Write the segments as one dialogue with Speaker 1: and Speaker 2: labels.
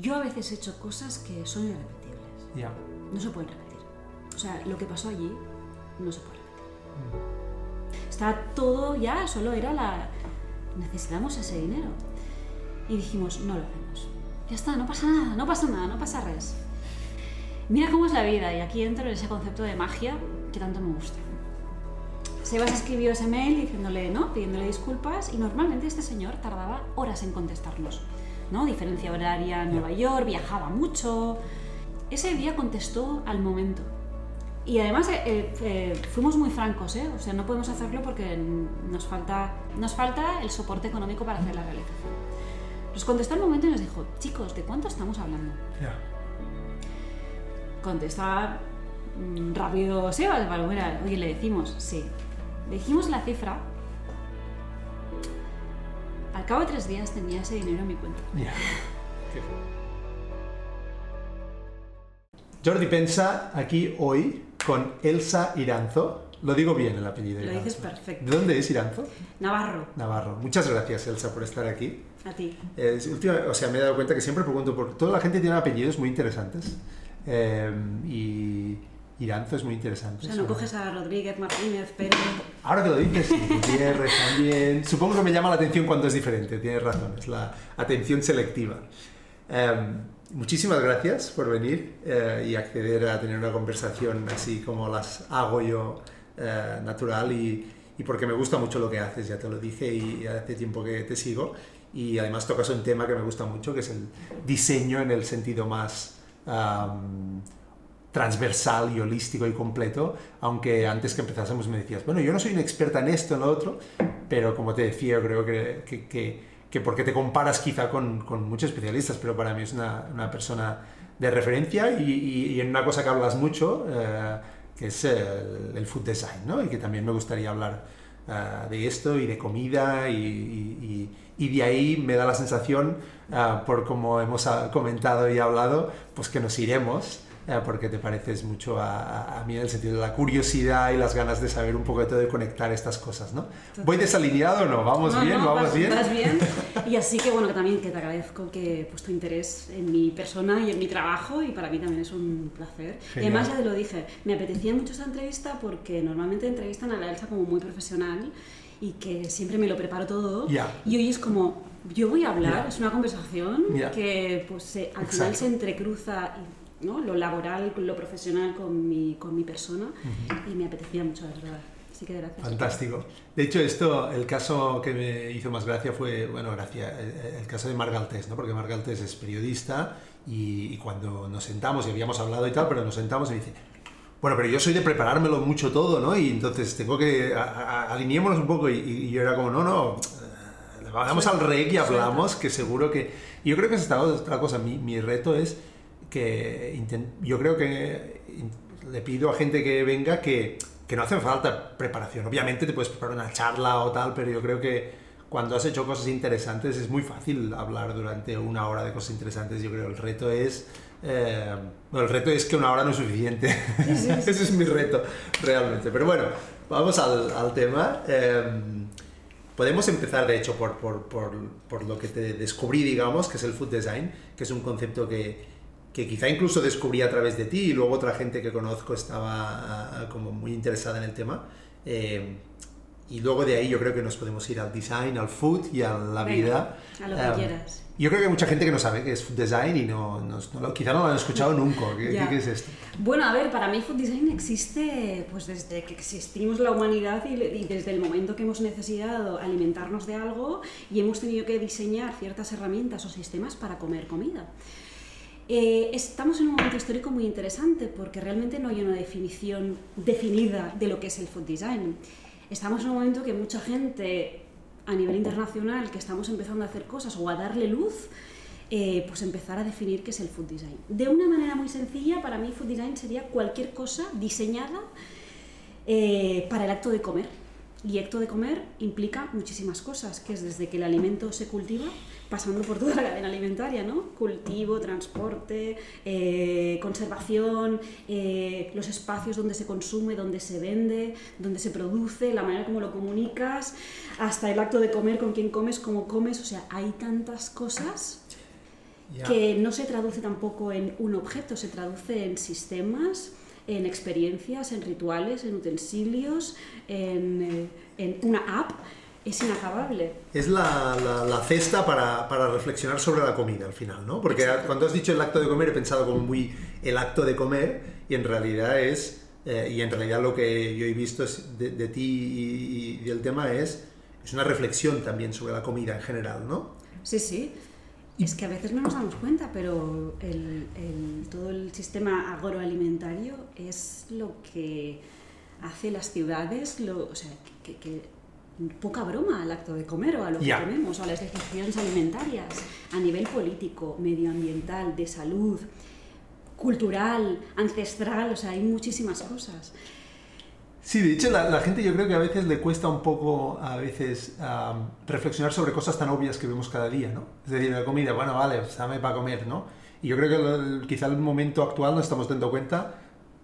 Speaker 1: Yo a veces he hecho cosas que son irrepetibles.
Speaker 2: Ya.
Speaker 1: No se pueden repetir. O sea, lo que pasó allí no se puede repetir. Está todo ya, solo era la... Necesitamos ese dinero. Y dijimos, no lo hacemos. Ya está, no pasa nada, no pasa nada, no pasa res. Mira cómo es la vida y aquí entro en ese concepto de magia que tanto me gusta. Sebas escribió ese mail diciéndole, ¿no? Pidiéndole disculpas y normalmente este señor tardaba horas en contestarnos. ¿No? Diferencia horaria en Nueva York, viajaba mucho. Ese día contestó al momento. Y además eh, eh, eh, fuimos muy francos, ¿eh? O sea, no podemos hacerlo porque nos falta, nos falta el soporte económico para hacer la realización. Nos contestó al momento y nos dijo, chicos, ¿de cuánto estamos hablando?
Speaker 2: Ya.
Speaker 1: Contesta mm, rápido Sebas, mira, oye, le decimos, sí. Le dijimos la cifra. Al cabo de tres días tenía ese dinero en mi cuenta.
Speaker 2: Ya. Jordi pensa aquí hoy con Elsa Iranzo. Lo digo bien el apellido.
Speaker 1: Lo
Speaker 2: Iranzo.
Speaker 1: dices perfecto.
Speaker 2: ¿De dónde es Iranzo?
Speaker 1: Navarro,
Speaker 2: Navarro. Muchas gracias, Elsa, por estar aquí.
Speaker 1: a ti.
Speaker 2: Eh, última- o sea, me he dado cuenta que siempre pregunto por... Toda la gente tiene apellidos muy interesantes. Eh, y Iranzo es muy interesante.
Speaker 1: O sea, no coges a Rodríguez, Martínez, Pérez.
Speaker 2: Ahora que lo dices, sí, Gutiérrez también. Supongo que me llama la atención cuando es diferente, tienes razón, es la atención selectiva. Em, muchísimas gracias por venir eh, y acceder a tener una conversación así como las hago yo, eh, natural, y, y porque me gusta mucho lo que haces, ya te lo dije, y hace tiempo que te sigo. Y además tocas un tema que me gusta mucho, que es el diseño en el sentido más transversal y holístico y completo, aunque antes que empezásemos me decías, bueno, yo no soy una experta en esto, en lo otro, pero como te decía, yo creo que, que, que, que porque te comparas quizá con, con, muchos especialistas, pero para mí es una, una persona de referencia y, y, en una cosa que hablas mucho, eh, que es el, food design, ¿no? Y que también me gustaría hablar uh, de esto y de comida y, y, y, de ahí me da la sensación, uh, por como hemos comentado y hablado, pues que nos iremos porque te pareces mucho a, a, mí en el sentido de la curiosidad y las ganas de saber un poco de todo y conectar estas cosas, ¿no? Total. ¿Voy desalineado o no? ¿Vamos
Speaker 1: no,
Speaker 2: bien?
Speaker 1: No,
Speaker 2: ¿Vamos
Speaker 1: vas,
Speaker 2: bien?
Speaker 1: Vas bien. Y así que bueno, que también que te agradezco que pues tu interés en mi persona y en mi trabajo y para mí también es un placer. Genial. Y además ya te lo dije, me apetecía mucho esta entrevista porque normalmente entrevistan a la Elsa como muy profesional y que siempre me lo preparo todo
Speaker 2: yeah.
Speaker 1: y hoy es como yo voy a hablar,
Speaker 2: Yeah.
Speaker 1: es una conversación
Speaker 2: Yeah.
Speaker 1: que pues se- al
Speaker 2: Exacto.
Speaker 1: final se entrecruza y ¿no? lo laboral, lo profesional con mi, con mi persona y me apetecía mucho, la verdad. Así que gracias.
Speaker 2: Fantástico. De hecho, esto, el caso que me hizo más gracia fue, bueno, gracia, el, el caso de Margaltés, ¿no? Porque Margaltés es periodista y, y cuando nos sentamos y habíamos hablado y tal, pero nos sentamos y me dice, bueno, pero yo soy de preparármelo mucho todo, ¿no? Y entonces tengo que, a- a- alineémonos un poco y, y yo era como, no, no, eh, vamos al rec y hablamos, que seguro que... Yo creo que es esta otra cosa, mi, mi reto es que yo creo que le pido a gente que venga que, que no hace falta preparación. Obviamente te puedes preparar una charla o tal, pero yo creo que cuando has hecho cosas interesantes es muy fácil hablar durante una hora de cosas interesantes. Yo creo el reto es... eh, bueno, el reto es que una hora no es suficiente. Ese es mi reto, realmente. Pero bueno, vamos al, al tema. Eh, Podemos empezar, de hecho, por, por, por, por, lo que te descubrí, digamos, que es el food design, que es un concepto que, que quizá incluso descubrí a través de ti y luego otra gente que conozco estaba uh, como muy interesada en el tema. Eh, y luego de ahí yo creo que nos podemos ir al design, al food y a la
Speaker 1: Venga,
Speaker 2: vida.
Speaker 1: A lo que
Speaker 2: Um,
Speaker 1: quieras.
Speaker 2: Yo creo que hay mucha gente que no sabe qué es food design y no, no, no quizá no lo han escuchado nunca. ¿Qué, es esto?
Speaker 1: Bueno, a ver, para mí food design existe pues desde que existimos la humanidad y desde el momento que hemos necesitado alimentarnos de algo y hemos tenido que diseñar ciertas herramientas o sistemas para comer comida. Eh, estamos en un momento histórico muy interesante porque realmente no hay una definición definida de lo que es el food design. Estamos en un momento que mucha gente a nivel internacional que estamos empezando a hacer cosas o a darle luz, eh, pues empezar a definir qué es el food design. De una manera muy sencilla, para mí food design sería cualquier cosa diseñada eh, para el acto de comer. Y acto de comer implica muchísimas cosas, que es desde que el alimento se cultiva, pasando por toda la cadena alimentaria, ¿no? Cultivo, transporte, eh, conservación, eh, los espacios donde se consume, donde se vende, donde se produce, la manera como lo comunicas, hasta el acto de comer, con quién comes, cómo comes, o sea, hay tantas cosas que no se traduce tampoco en un objeto, se traduce en sistemas, en experiencias, en rituales, en utensilios, en, eh, en una app es inacabable.
Speaker 2: Es la, la, cesta para, para, reflexionar sobre la comida al final, ¿no? Porque cuando has dicho el acto de comer he pensado como muy el acto de comer y en realidad es, eh, y en realidad lo que yo he visto es de, ti y, del tema es, es una reflexión también sobre la comida en general, ¿no?
Speaker 1: Sí, sí. Es que a veces no nos damos cuenta, pero el, el, todo el sistema agroalimentario es lo que hace las ciudades, lo, o sea, que, que poca broma al acto de comer o a lo que comemos o a las decisiones alimentarias a nivel político, medioambiental, de salud, cultural, ancestral, o sea, hay muchísimas cosas.
Speaker 2: Sí, de hecho la, gente yo creo que a veces le cuesta un poco a veces reflexionar sobre cosas tan obvias que vemos cada día, ¿no? Es decir, la comida, bueno, vale, pues dame para comer, ¿no? Y yo creo que quizá en el momento actual nos estamos dando cuenta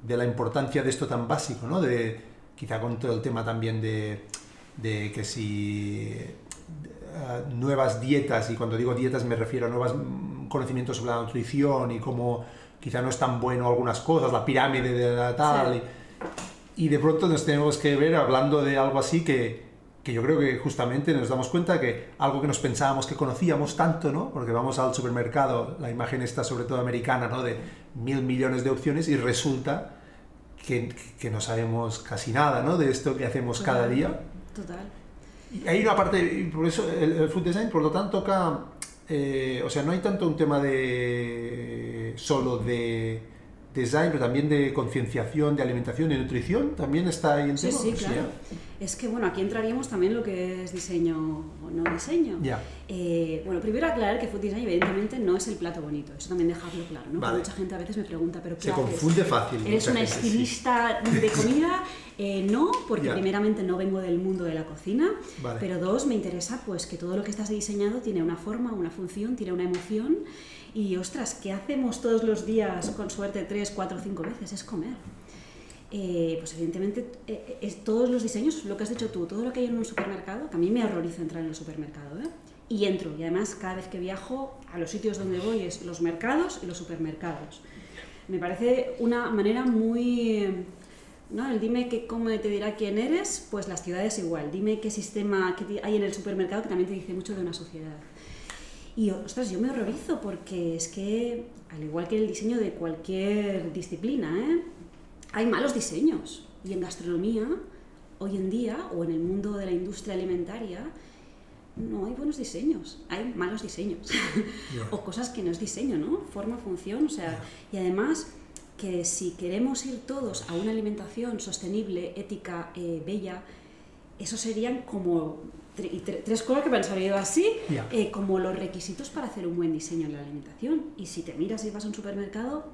Speaker 2: de la importancia de esto tan básico, ¿no? De, quizá con todo el tema también de de que si eh, nuevas dietas, y cuando digo dietas me refiero a nuevos conocimientos sobre la nutrición y cómo quizá no es tan bueno algunas cosas, la pirámide de la tal, y, de pronto nos tenemos que ver hablando de algo así que, que yo creo que justamente nos damos cuenta que algo que nos pensábamos que conocíamos tanto, ¿no? Porque vamos al supermercado, la imagen está sobre todo americana, ¿no? De mil millones de opciones y resulta que, que no sabemos casi nada, ¿no? De esto que hacemos cada día.
Speaker 1: Total.
Speaker 2: Y hay una parte, por eso el, food design, por lo tanto, toca, eh, o sea, no hay tanto un tema de solo de design, pero también de concienciación, de alimentación, de nutrición, también está ahí en
Speaker 1: Sí, sí, claro. Es que, bueno, aquí entraríamos también lo que es diseño o no diseño.
Speaker 2: Ya.
Speaker 1: Eh, bueno, primero aclarar que food design evidentemente no es el plato bonito, eso también dejarlo claro, ¿no? Mucha gente a veces me pregunta, ¿pero qué
Speaker 2: Se confunde fácil.
Speaker 1: ¿Eres una estilista de comida? Eh, no, porque primeramente no vengo del mundo de la cocina, pero dos, me interesa pues que todo lo que estás diseñado tiene una forma, una función, tiene una emoción y ostras, ¿qué hacemos todos los días con suerte tres, cuatro, cinco veces? Es comer. Eh, pues evidentemente eh, todos los diseños, lo que has dicho tú, todo lo que hay en un supermercado, que a mí me horroriza entrar en el supermercado, ¿eh? y entro, y además cada vez que viajo a los sitios donde voy es los mercados y los supermercados. Me parece una manera muy... ¿no? El dime que, cómo te dirá quién eres, pues las ciudades igual. Dime qué sistema hay en el supermercado que también te dice mucho de una sociedad. Y ostras, yo me horrorizo porque es que, al igual que el diseño de cualquier disciplina, ¿eh? hay malos diseños. Y en gastronomía, hoy en día, o en el mundo de la industria alimentaria, no hay buenos diseños, hay malos diseños. o cosas que no es diseño, ¿no? Forma, función, o sea, y además que si queremos ir todos a una alimentación sostenible, ética, eh, bella, eso serían como tres cosas que me han salido así, eh, como los requisitos para hacer un buen diseño en la alimentación. Y si te miras y vas a un supermercado,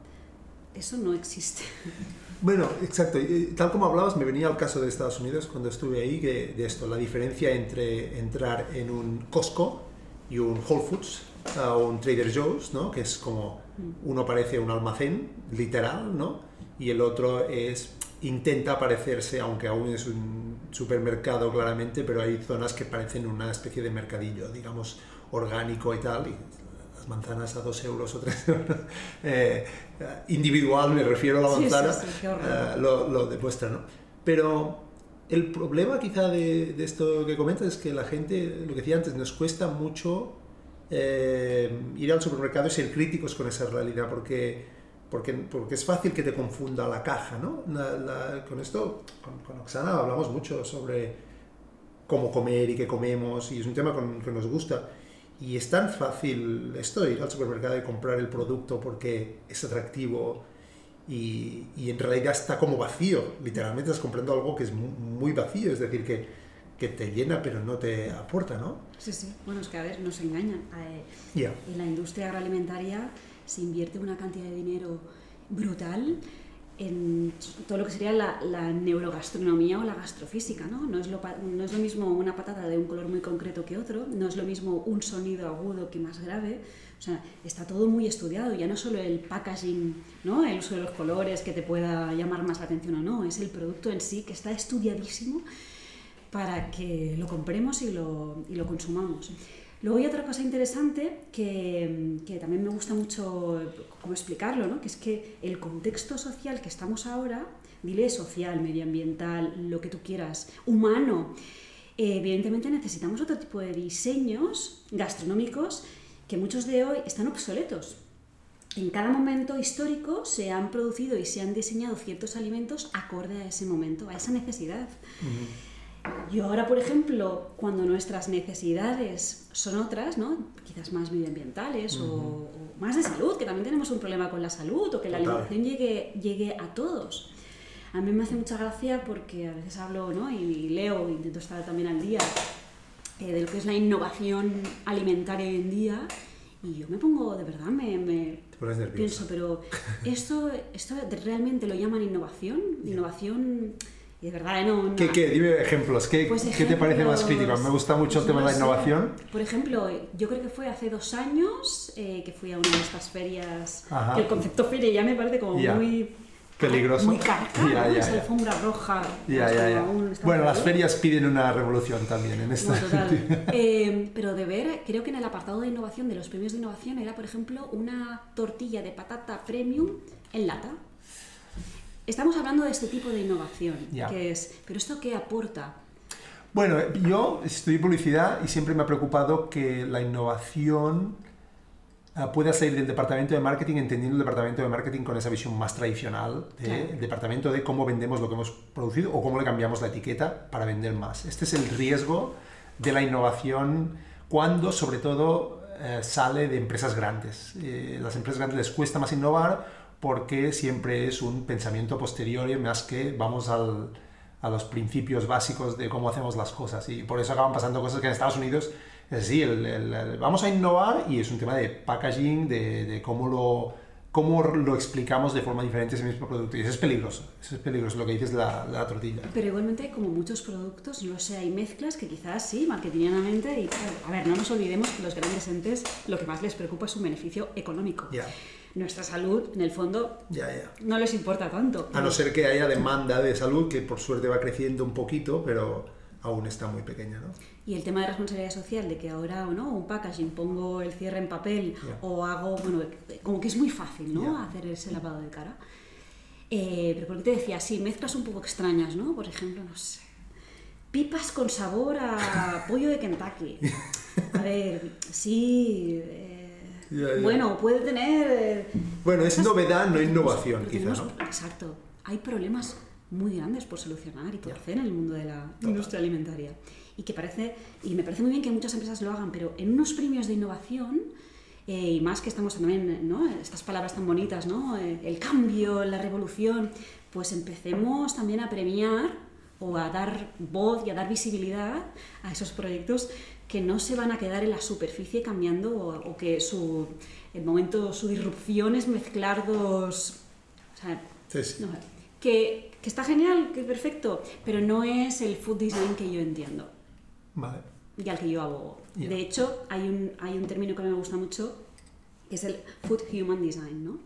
Speaker 1: eso no existe.
Speaker 2: Bueno, exacto. Tal como hablabas, me venía al caso de Estados Unidos cuando estuve ahí, que de esto, la diferencia entre entrar en un Costco y un Whole Foods o un Trader Joe's, ¿no? que es como mm. uno parece un almacén, literal, ¿no? y el otro es intenta parecerse, aunque aún es un supermercado claramente, pero hay zonas que parecen una especie de mercadillo, digamos, orgánico y tal, y las manzanas a dos euros o tres euros. Eh, individual, me refiero a la manzana, eh, lo, lo, demuestra, ¿no? Pero el problema quizá de, de, esto que comentas es que la gente, lo que decía antes, nos cuesta mucho eh, ir al supermercado y ser críticos con esa realidad, porque porque, porque es fácil que te confunda la caja, ¿no? con esto, con, Oxana hablamos mucho sobre cómo comer y qué comemos, y es un tema con, que nos gusta. Y es tan fácil esto, ir al supermercado y comprar el producto porque es atractivo y, y en realidad está como vacío. Literalmente estás comprando algo que es muy, vacío, es decir, que, que te llena pero no te aporta, ¿no?
Speaker 1: Sí, sí. Bueno, es que a ver, nos engañan. Eh, En la industria agroalimentaria se invierte una cantidad de dinero brutal en todo lo que sería la, neurogastronomía o la gastrofísica, ¿no? No es, lo, no es lo mismo una patata de un color muy concreto que otro, no es lo mismo un sonido agudo que más grave, o sea, está todo muy estudiado, ya no solo el packaging, ¿no? El uso de los colores que te pueda llamar más la atención o no, es el producto en sí que está estudiadísimo para que lo compremos y lo, y lo consumamos. Luego hay otra cosa interesante que, que también me gusta mucho cómo explicarlo, ¿no? que es que el contexto social que estamos ahora, dile social, medioambiental, lo que tú quieras, humano, eh, evidentemente necesitamos otro tipo de diseños gastronómicos que muchos de hoy están obsoletos. En cada momento histórico se han producido y se han diseñado ciertos alimentos acorde a ese momento, a esa necesidad. Yo ahora, por ejemplo, cuando nuestras necesidades son otras, ¿no? quizás más medioambientales o, más de salud, que también tenemos un problema con la salud o que la alimentación llegue, llegue a todos. A mí me hace mucha gracia porque a veces hablo ¿no? y, leo, intento estar también al día eh, de lo que es la innovación alimentaria hoy en día y yo me pongo, de verdad, me, me pienso, pero esto, esto realmente lo llaman innovación, innovación... Y verdad, no,
Speaker 2: ¿Qué, ¿Qué? Dime ejemplos. ¿Qué,
Speaker 1: pues
Speaker 2: ¿Qué, te parece más crítico? Me gusta mucho el tema de la innovación.
Speaker 1: Por ejemplo, yo creo que fue hace dos años eh, que fui a una de estas ferias, que el concepto feria ya me parece como muy
Speaker 2: peligroso.
Speaker 1: Muy carca, ya, ya, esa alfombra roja.
Speaker 2: bueno, las ferias piden una revolución también en esto.
Speaker 1: eh, pero de ver, creo que en el apartado de innovación, de los premios de innovación, era, por ejemplo, una tortilla de patata premium en lata. Estamos hablando de este tipo de innovación, que es, pero ¿esto qué aporta?
Speaker 2: Bueno, yo estudié publicidad y siempre me ha preocupado que la innovación Ah, pueda salir del departamento de marketing entendiendo el departamento de marketing con esa visión más tradicional del departamento de cómo vendemos lo que hemos producido o cómo le cambiamos la etiqueta para vender más. Este es el riesgo de la innovación cuando sobre todo eh, sale de empresas grandes. Eh, las empresas grandes les cuesta más innovar porque siempre es un pensamiento posterior y más que vamos al, a los principios básicos de cómo hacemos las cosas y por eso acaban pasando cosas que en Estados Unidos es decir, el, vamos a innovar y es un tema de packaging, de, de, cómo, lo, cómo lo explicamos de forma diferente ese mismo producto. Y eso es peligroso, eso es peligroso lo que dices la, la tortilla.
Speaker 1: Pero igualmente, como muchos productos, no sé, hay mezclas que quizás sí, marketingianamente, y a ver, no nos olvidemos que los grandes entes lo que más les preocupa es su beneficio económico. Nuestra salud, en el fondo, no les importa tanto.
Speaker 2: A no ser que haya demanda de salud, que por suerte va creciendo un poquito, pero aún está muy pequeña, ¿no?
Speaker 1: Y el tema de responsabilidad social, de que ahora o no, un packaging, pongo el cierre en papel o hago, bueno, como que es muy fácil, ¿no? Hacer ese lavado de cara. Eh, pero porque te decía, sí, mezclas un poco extrañas, ¿no? Por ejemplo, no sé, pipas con sabor a pollo de Kentucky. A ver, sí... Bueno, puede tener... Eh,
Speaker 2: bueno, es novedad, no innovación, quizás, ¿no?
Speaker 1: Exacto. Hay problemas muy grandes por solucionar y por hacer en el mundo de la industria alimentaria. Y que parece, y me parece muy bien que muchas empresas lo hagan, pero en unos premios de innovación, eh, y más que estamos también, ¿no? Estas palabras tan bonitas, ¿no? Eh, el cambio, la revolución, pues empecemos también a premiar o a dar voz y a dar visibilidad a esos proyectos que no se van a quedar en la superficie cambiando o, que su, el momento, su disrupción es mezclar dos... O sea, que que está genial, que es perfecto, pero no es el food design que yo entiendo.
Speaker 2: Vale.
Speaker 1: Y al que yo abogo. De hecho, hay un, hay un término que me gusta mucho, que es el food human design, ¿no?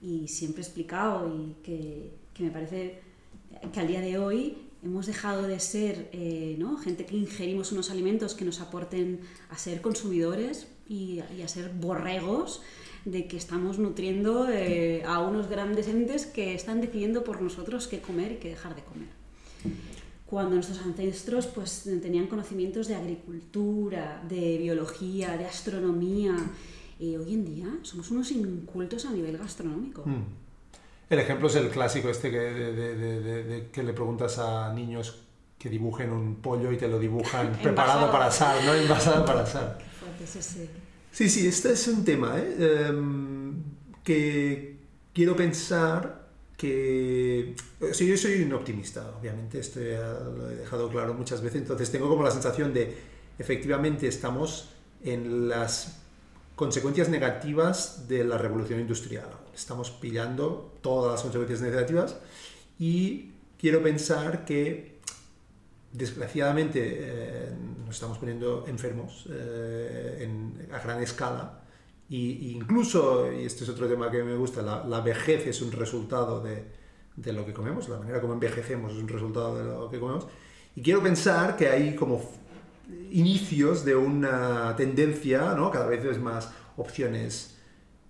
Speaker 1: Y siempre he explicado y que, que me parece que al día de hoy hemos dejado de ser eh, ¿no? gente que ingerimos unos alimentos que nos aporten a ser consumidores y, y a ser borregos de que estamos nutriendo eh, a unos grandes entes que están decidiendo por nosotros qué comer y qué dejar de comer. Cuando nuestros ancestros pues, tenían conocimientos de agricultura, de biología, de astronomía, y hoy en día somos unos incultos a nivel gastronómico. Hmm.
Speaker 2: El ejemplo es el clásico este que, de, que le preguntas a niños que dibujen un pollo y te lo dibujan preparado para asar, ¿no? Envasado para asar. Sí, sí, este es un tema ¿eh? Em, que quiero pensar que... O yo soy un optimista, obviamente, esto lo he dejado claro muchas veces, entonces tengo como la sensación de, efectivamente, estamos en las consecuencias negativas de la revolución industrial. Estamos pillando todas las consecuencias negativas y quiero pensar que desgraciadamente eh, nos estamos poniendo enfermos eh, a gran escala y, incluso, y este es otro tema que me gusta, la, vejez es un resultado de, de, lo que comemos, la manera como envejecemos es un resultado de lo que comemos. Y quiero pensar que hay como inicios de una tendencia, ¿no? Cada vez es más opciones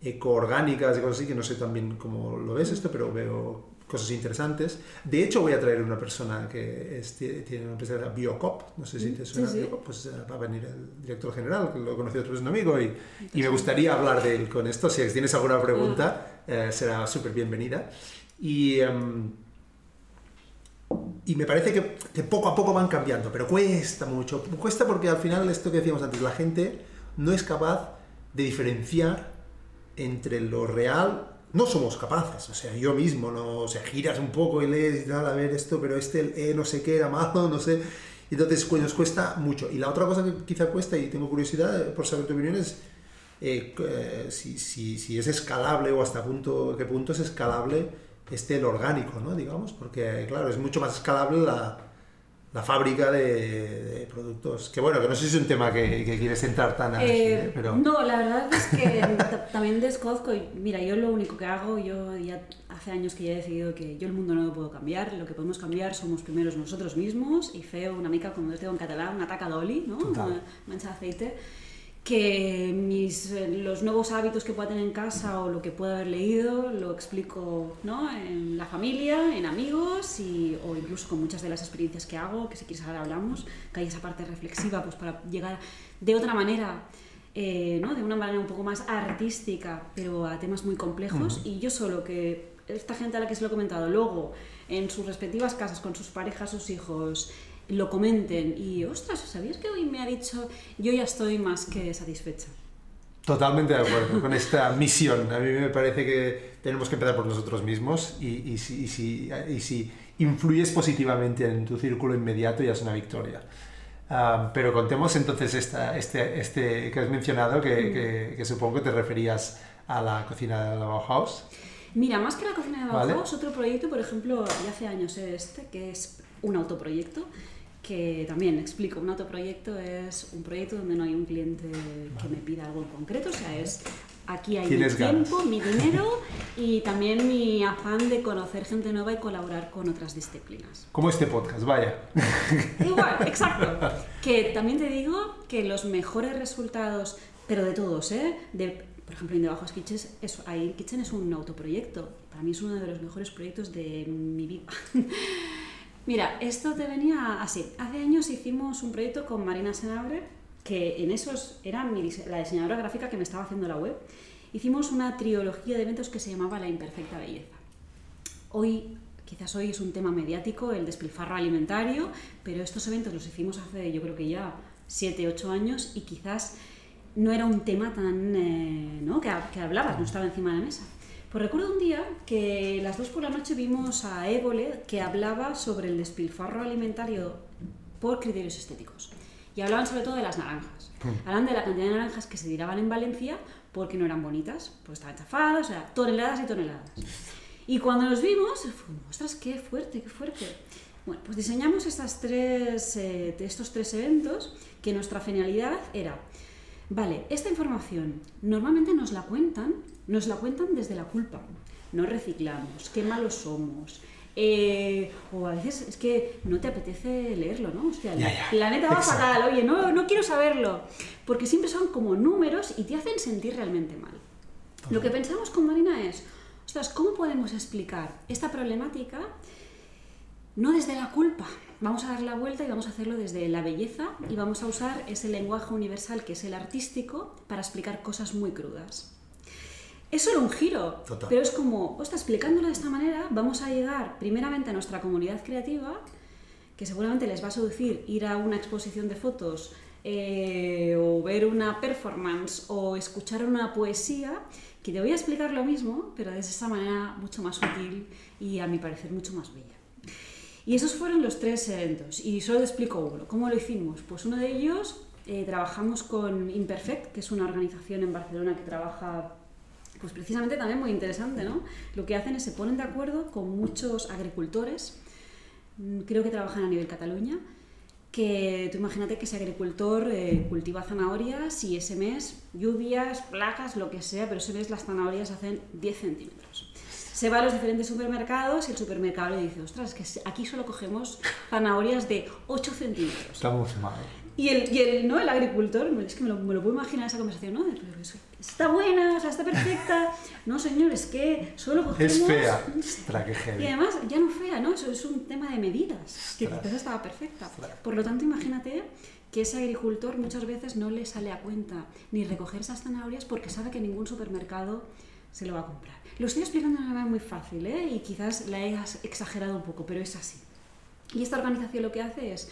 Speaker 2: eco-orgánicas y cosas así, que no sé también cómo lo ves esto, pero veo cosas interesantes. De hecho, voy a traer una persona que tiene una empresa Biocop, no sé si te suena Biocop, pues eh, va a venir el director general, que lo he conocido otro vez un amigo, y, y, me gustaría hablar de él con esto. Si tienes alguna pregunta, eh, será súper bienvenida. Y, em, y me parece que, que, poco a poco van cambiando, pero cuesta mucho. Cuesta porque al final, esto que decíamos antes, la gente no es capaz de diferenciar entre lo real no somos capaces, o sea, yo mismo, no, o sea, giras un poco y lees y tal, a ver esto, pero este eh, no sé qué era malo, no sé, entonces nos cuesta mucho. Y la otra cosa que quizá cuesta, y tengo curiosidad por saber tu opinión, es eh, eh, si, si, si, es escalable o hasta punto, qué punto es escalable este el orgánico, ¿no? Digamos, porque claro, es mucho más escalable la, la fábrica de, productos. Que bueno, que no sé si es un tema que, que quieres entrar tan así,
Speaker 1: eh,
Speaker 2: ¿eh? pero...
Speaker 1: No, la verdad es que también desconozco, mira, yo lo único que hago, yo ya hace años que ya he decidido que yo el mundo no lo puedo cambiar, lo que podemos cambiar somos primeros nosotros mismos, y feo una mica, como yo tengo en catalán, una taca d'oli, ¿no? Una mancha de aceite que mis, eh, los nuevos hábitos que pueda tener en casa o lo que pueda haber leído lo explico ¿no? en la familia, en amigos y, o incluso con muchas de las experiencias que hago, que si quieres ahora hablamos, que hay esa parte reflexiva pues para llegar de otra manera, eh, ¿no? de una manera un poco más artística, pero a temas muy complejos y yo solo que esta gente a la que se lo he comentado luego en sus respectivas casas con sus parejas, sus hijos, lo comenten y, ostras, ¿sabías que hoy me ha dicho, yo ya estoy más que satisfecha?
Speaker 2: Totalmente de acuerdo con esta misión. A mí me parece que tenemos que empezar por nosotros mismos y, y, si, y, si, y si, influyes positivamente en tu círculo inmediato ya es una victoria. Uh, pero contemos entonces esta, este, este que has mencionado, que, mm. que, que, supongo que te referías a la cocina de la Bauhaus.
Speaker 1: Mira, más que la cocina de Bauhaus, ¿Vale? otro proyecto, por ejemplo, ya hace años este, que es un autoproyecto, que también explico, un autoproyecto es un proyecto donde no hay un cliente que me pida algo en concreto, o sea, es aquí hay mi tiempo, mi dinero y también mi afán de conocer gente nueva y colaborar con otras disciplinas.
Speaker 2: Como este podcast, vaya.
Speaker 1: Igual, exacto. Que también te digo que los mejores resultados, pero de todos, ¿eh? De, por ejemplo, en Debajo Kitchen es, Kitchen es un autoproyecto. Para mí es uno de los mejores proyectos de mi vida. Mira, esto te venía así. Hace años hicimos un proyecto con Marina Senabre, que en esos era la diseñadora gráfica que me estaba haciendo la web. Hicimos una trilogía de eventos que se llamaba La Imperfecta Belleza. Hoy, quizás hoy es un tema mediático, el despilfarro alimentario, pero estos eventos los hicimos hace yo creo que ya 7, 8 años y quizás no era un tema tan... Eh, ¿no? que, que hablabas, no estaba encima de la mesa. Pues recuerdo un día que las dos por la noche vimos a Évole que hablaba sobre el despilfarro alimentario por criterios estéticos. Y hablaban sobre todo de las naranjas. Hmm. Hablan de la cantidad de naranjas que se tiraban en Valencia porque no eran bonitas, pues estaban chafadas, o sea, toneladas y toneladas. Y cuando los vimos, fue, ostras, qué fuerte, qué fuerte. Bueno, pues diseñamos estas tres, eh, estos tres eventos que nuestra finalidad era, vale, esta información normalmente nos la cuentan nos la cuentan desde la culpa. No reciclamos, qué malos somos. Eh, o a veces es que no te apetece leerlo, ¿no? Hostia, el planeta va fatal, oye, no, no quiero saberlo. Porque siempre son como números y te hacen sentir realmente mal. Lo que pensamos con Marina es, ostras, ¿cómo podemos explicar esta problemática no desde la culpa? Vamos a dar la vuelta y vamos a hacerlo desde la belleza y vamos a usar ese lenguaje universal que es el artístico para explicar cosas muy crudas. Es solo un giro, pero es como, está explicándolo de esta manera, vamos a llegar primeramente a nuestra comunidad creativa, que seguramente les va a seducir ir a una exposición de fotos eh, o ver una performance o escuchar una poesía, que te voy a explicar lo mismo, pero de esa manera mucho más útil y a mi parecer mucho más bella. Y esos fueron los tres eventos, y solo te explico uno. ¿Cómo lo hicimos? Pues uno de ellos eh, trabajamos con Imperfect, que es una organización en Barcelona que trabaja pues precisamente también muy interesante, ¿no? Lo que hacen es se ponen de acuerdo con muchos agricultores, mm, creo que trabajan a nivel Cataluña, que tú imagínate que ese agricultor eh, cultiva zanahorias y ese mes lluvias, placas, lo que sea, pero ese mes las zanahorias hacen 10 centímetros. Se va a los diferentes supermercados y el supermercado le dice, ostras, que aquí solo cogemos zanahorias de 8 centímetros.
Speaker 2: Estamos mal.
Speaker 1: Y el, y el, ¿no? el agricultor, es que me lo, me lo puedo imaginar esa conversación, ¿no? Está buena, o sea, está perfecta. No, señor, es que solo cogemos...
Speaker 2: Es fea.
Speaker 1: Y además, ya no fea, ¿no? Eso es un tema de medidas, que quizás estaba perfecta. Por lo tanto, imagínate que ese agricultor muchas veces no le sale a cuenta ni recoger esas zanahorias porque sabe que ningún supermercado se lo va a comprar. Lo estoy explicando de una manera muy fácil ¿eh? y quizás la he exagerado un poco, pero es así. Y esta organización lo que hace es,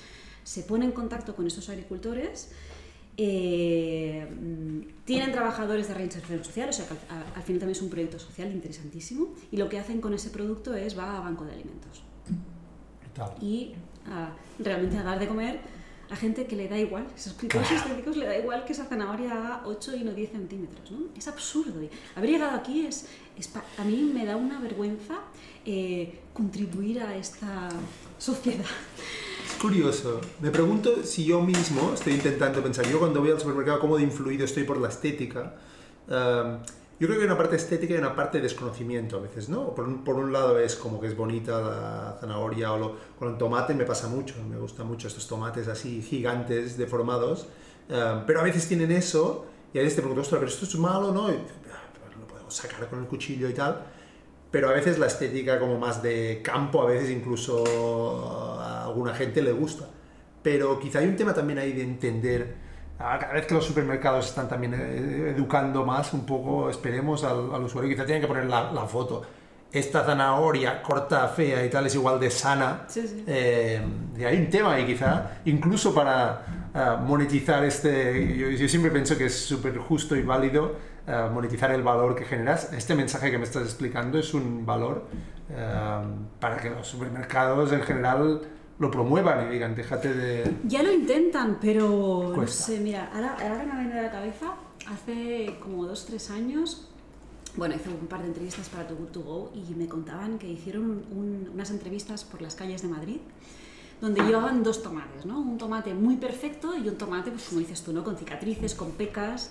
Speaker 1: se pone en contacto con esos agricultores, eh, tienen trabajadores de reinserción social, o sea que al, final también es un proyecto social interesantísimo, y lo que hacen con ese producto es va a banco de alimentos. Y a, realmente a dar de comer a gente que le da igual, esos criterios estéticos le da igual que esa zanahoria haga 8 y no 10 centímetros. ¿no? Es absurdo. Y haber llegado aquí es, es a mí me da una vergüenza eh, contribuir a esta sociedad.
Speaker 2: Es curioso. Me pregunto si yo mismo estoy intentando pensar, yo cuando voy al supermercado, cómo de influido estoy por la estética. Yo creo que hay una parte estética y una parte de desconocimiento a veces, ¿no? Por un, por un lado es como que es bonita la zanahoria o lo, con el tomate me pasa mucho, me gustan mucho estos tomates así gigantes, deformados, pero a veces tienen eso y a veces te pregunto, ostras, pero esto es malo, ¿no? Y, lo podemos sacar con el cuchillo y tal, pero a veces la estética como más de campo, a veces incluso alguna gente le gusta. Pero quizá hay un tema también ahí de entender cada vez que los supermercados están también eh, educando más un poco, esperemos al, al usuario, quizá tienen que poner la, la, foto. Esta zanahoria corta, fea y tal es igual de sana.
Speaker 1: Sí, sí.
Speaker 2: Eh, y hay un tema ahí quizá, incluso para uh, monetizar este, yo, yo, siempre pienso que es súper justo y válido uh, monetizar el valor que generas. Este mensaje que me estás explicando es un valor uh, para que los supermercados en general lo promuevan y digan, déjate de...
Speaker 1: Ya lo intentan, pero Cuesta. no sé, mira, ahora, ahora me ha venido a la cabeza, hace como dos, tres años, bueno, hice un par de entrevistas para Too Good To Go y me contaban que hicieron un, unas entrevistas por las calles de Madrid donde llevaban dos tomates, ¿no? Un tomate muy perfecto y un tomate, pues como dices tú, ¿no? Con cicatrices, con pecas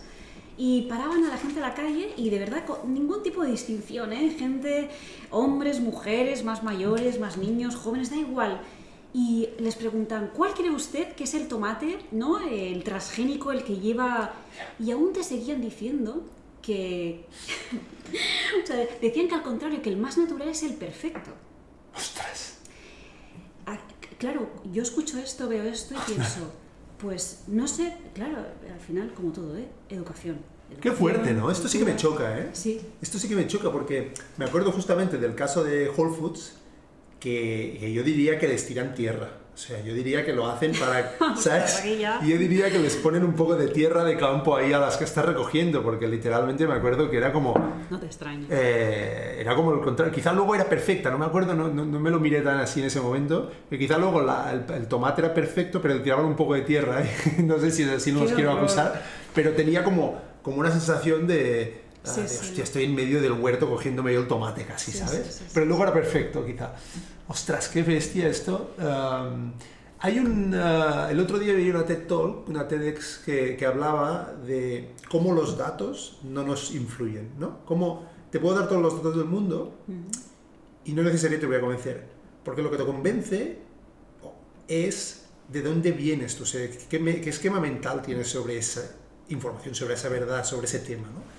Speaker 1: y paraban a la gente a la calle y de verdad con ningún tipo de distinción, ¿eh? Gente, hombres, mujeres, más mayores, más niños, jóvenes, da igual y les preguntan, ¿cuál cree usted que es el tomate, no el transgénico, el que lleva... Y aún te seguían diciendo que... o sea, decían que al contrario, que el más natural es el perfecto.
Speaker 2: ¡Ostras!
Speaker 1: Ah, claro, yo escucho esto, veo esto y pienso, pues no sé, claro, al final como todo, ¿eh? Educación. Educación,
Speaker 2: Qué fuerte, ¿no? Esto sí que me choca, ¿eh?
Speaker 1: Sí.
Speaker 2: Esto sí que me choca porque me acuerdo justamente del caso de Whole Foods, que, que, yo diría que les tiran tierra. O sea, yo diría que lo hacen para, ¿sabes? Y yo diría que les ponen un poco de tierra de campo ahí a las que estás recogiendo, porque literalmente me acuerdo que era como...
Speaker 1: No te extraño.
Speaker 2: Eh, era como el contrario. Quizá luego era perfecta, no me acuerdo, no, no, no me lo miré tan así en ese momento. Que quizá luego la, el, el, tomate era perfecto, pero le tiraban un poco de tierra. ¿eh? no sé si así no los quiero acusar, pero tenía como, como una sensación de...
Speaker 1: Sí,
Speaker 2: de,
Speaker 1: sí.
Speaker 2: hostia, estoy en medio del huerto cogiéndome yo el tomate casi,
Speaker 1: Sí,
Speaker 2: ¿sabes? Pero luego era perfecto, quizá. Ostras, qué bestia esto. Um, hay un... Uh, el otro día vi una TED Talk, una TEDx que, que, hablaba de cómo los datos no nos influyen, ¿no? Cómo te puedo dar todos los datos del mundo y no necesariamente te voy a convencer. Porque lo que te convence es de dónde vienes tú, o sea, qué, me, qué esquema mental tienes sobre esa información, sobre esa verdad, sobre ese tema, ¿no?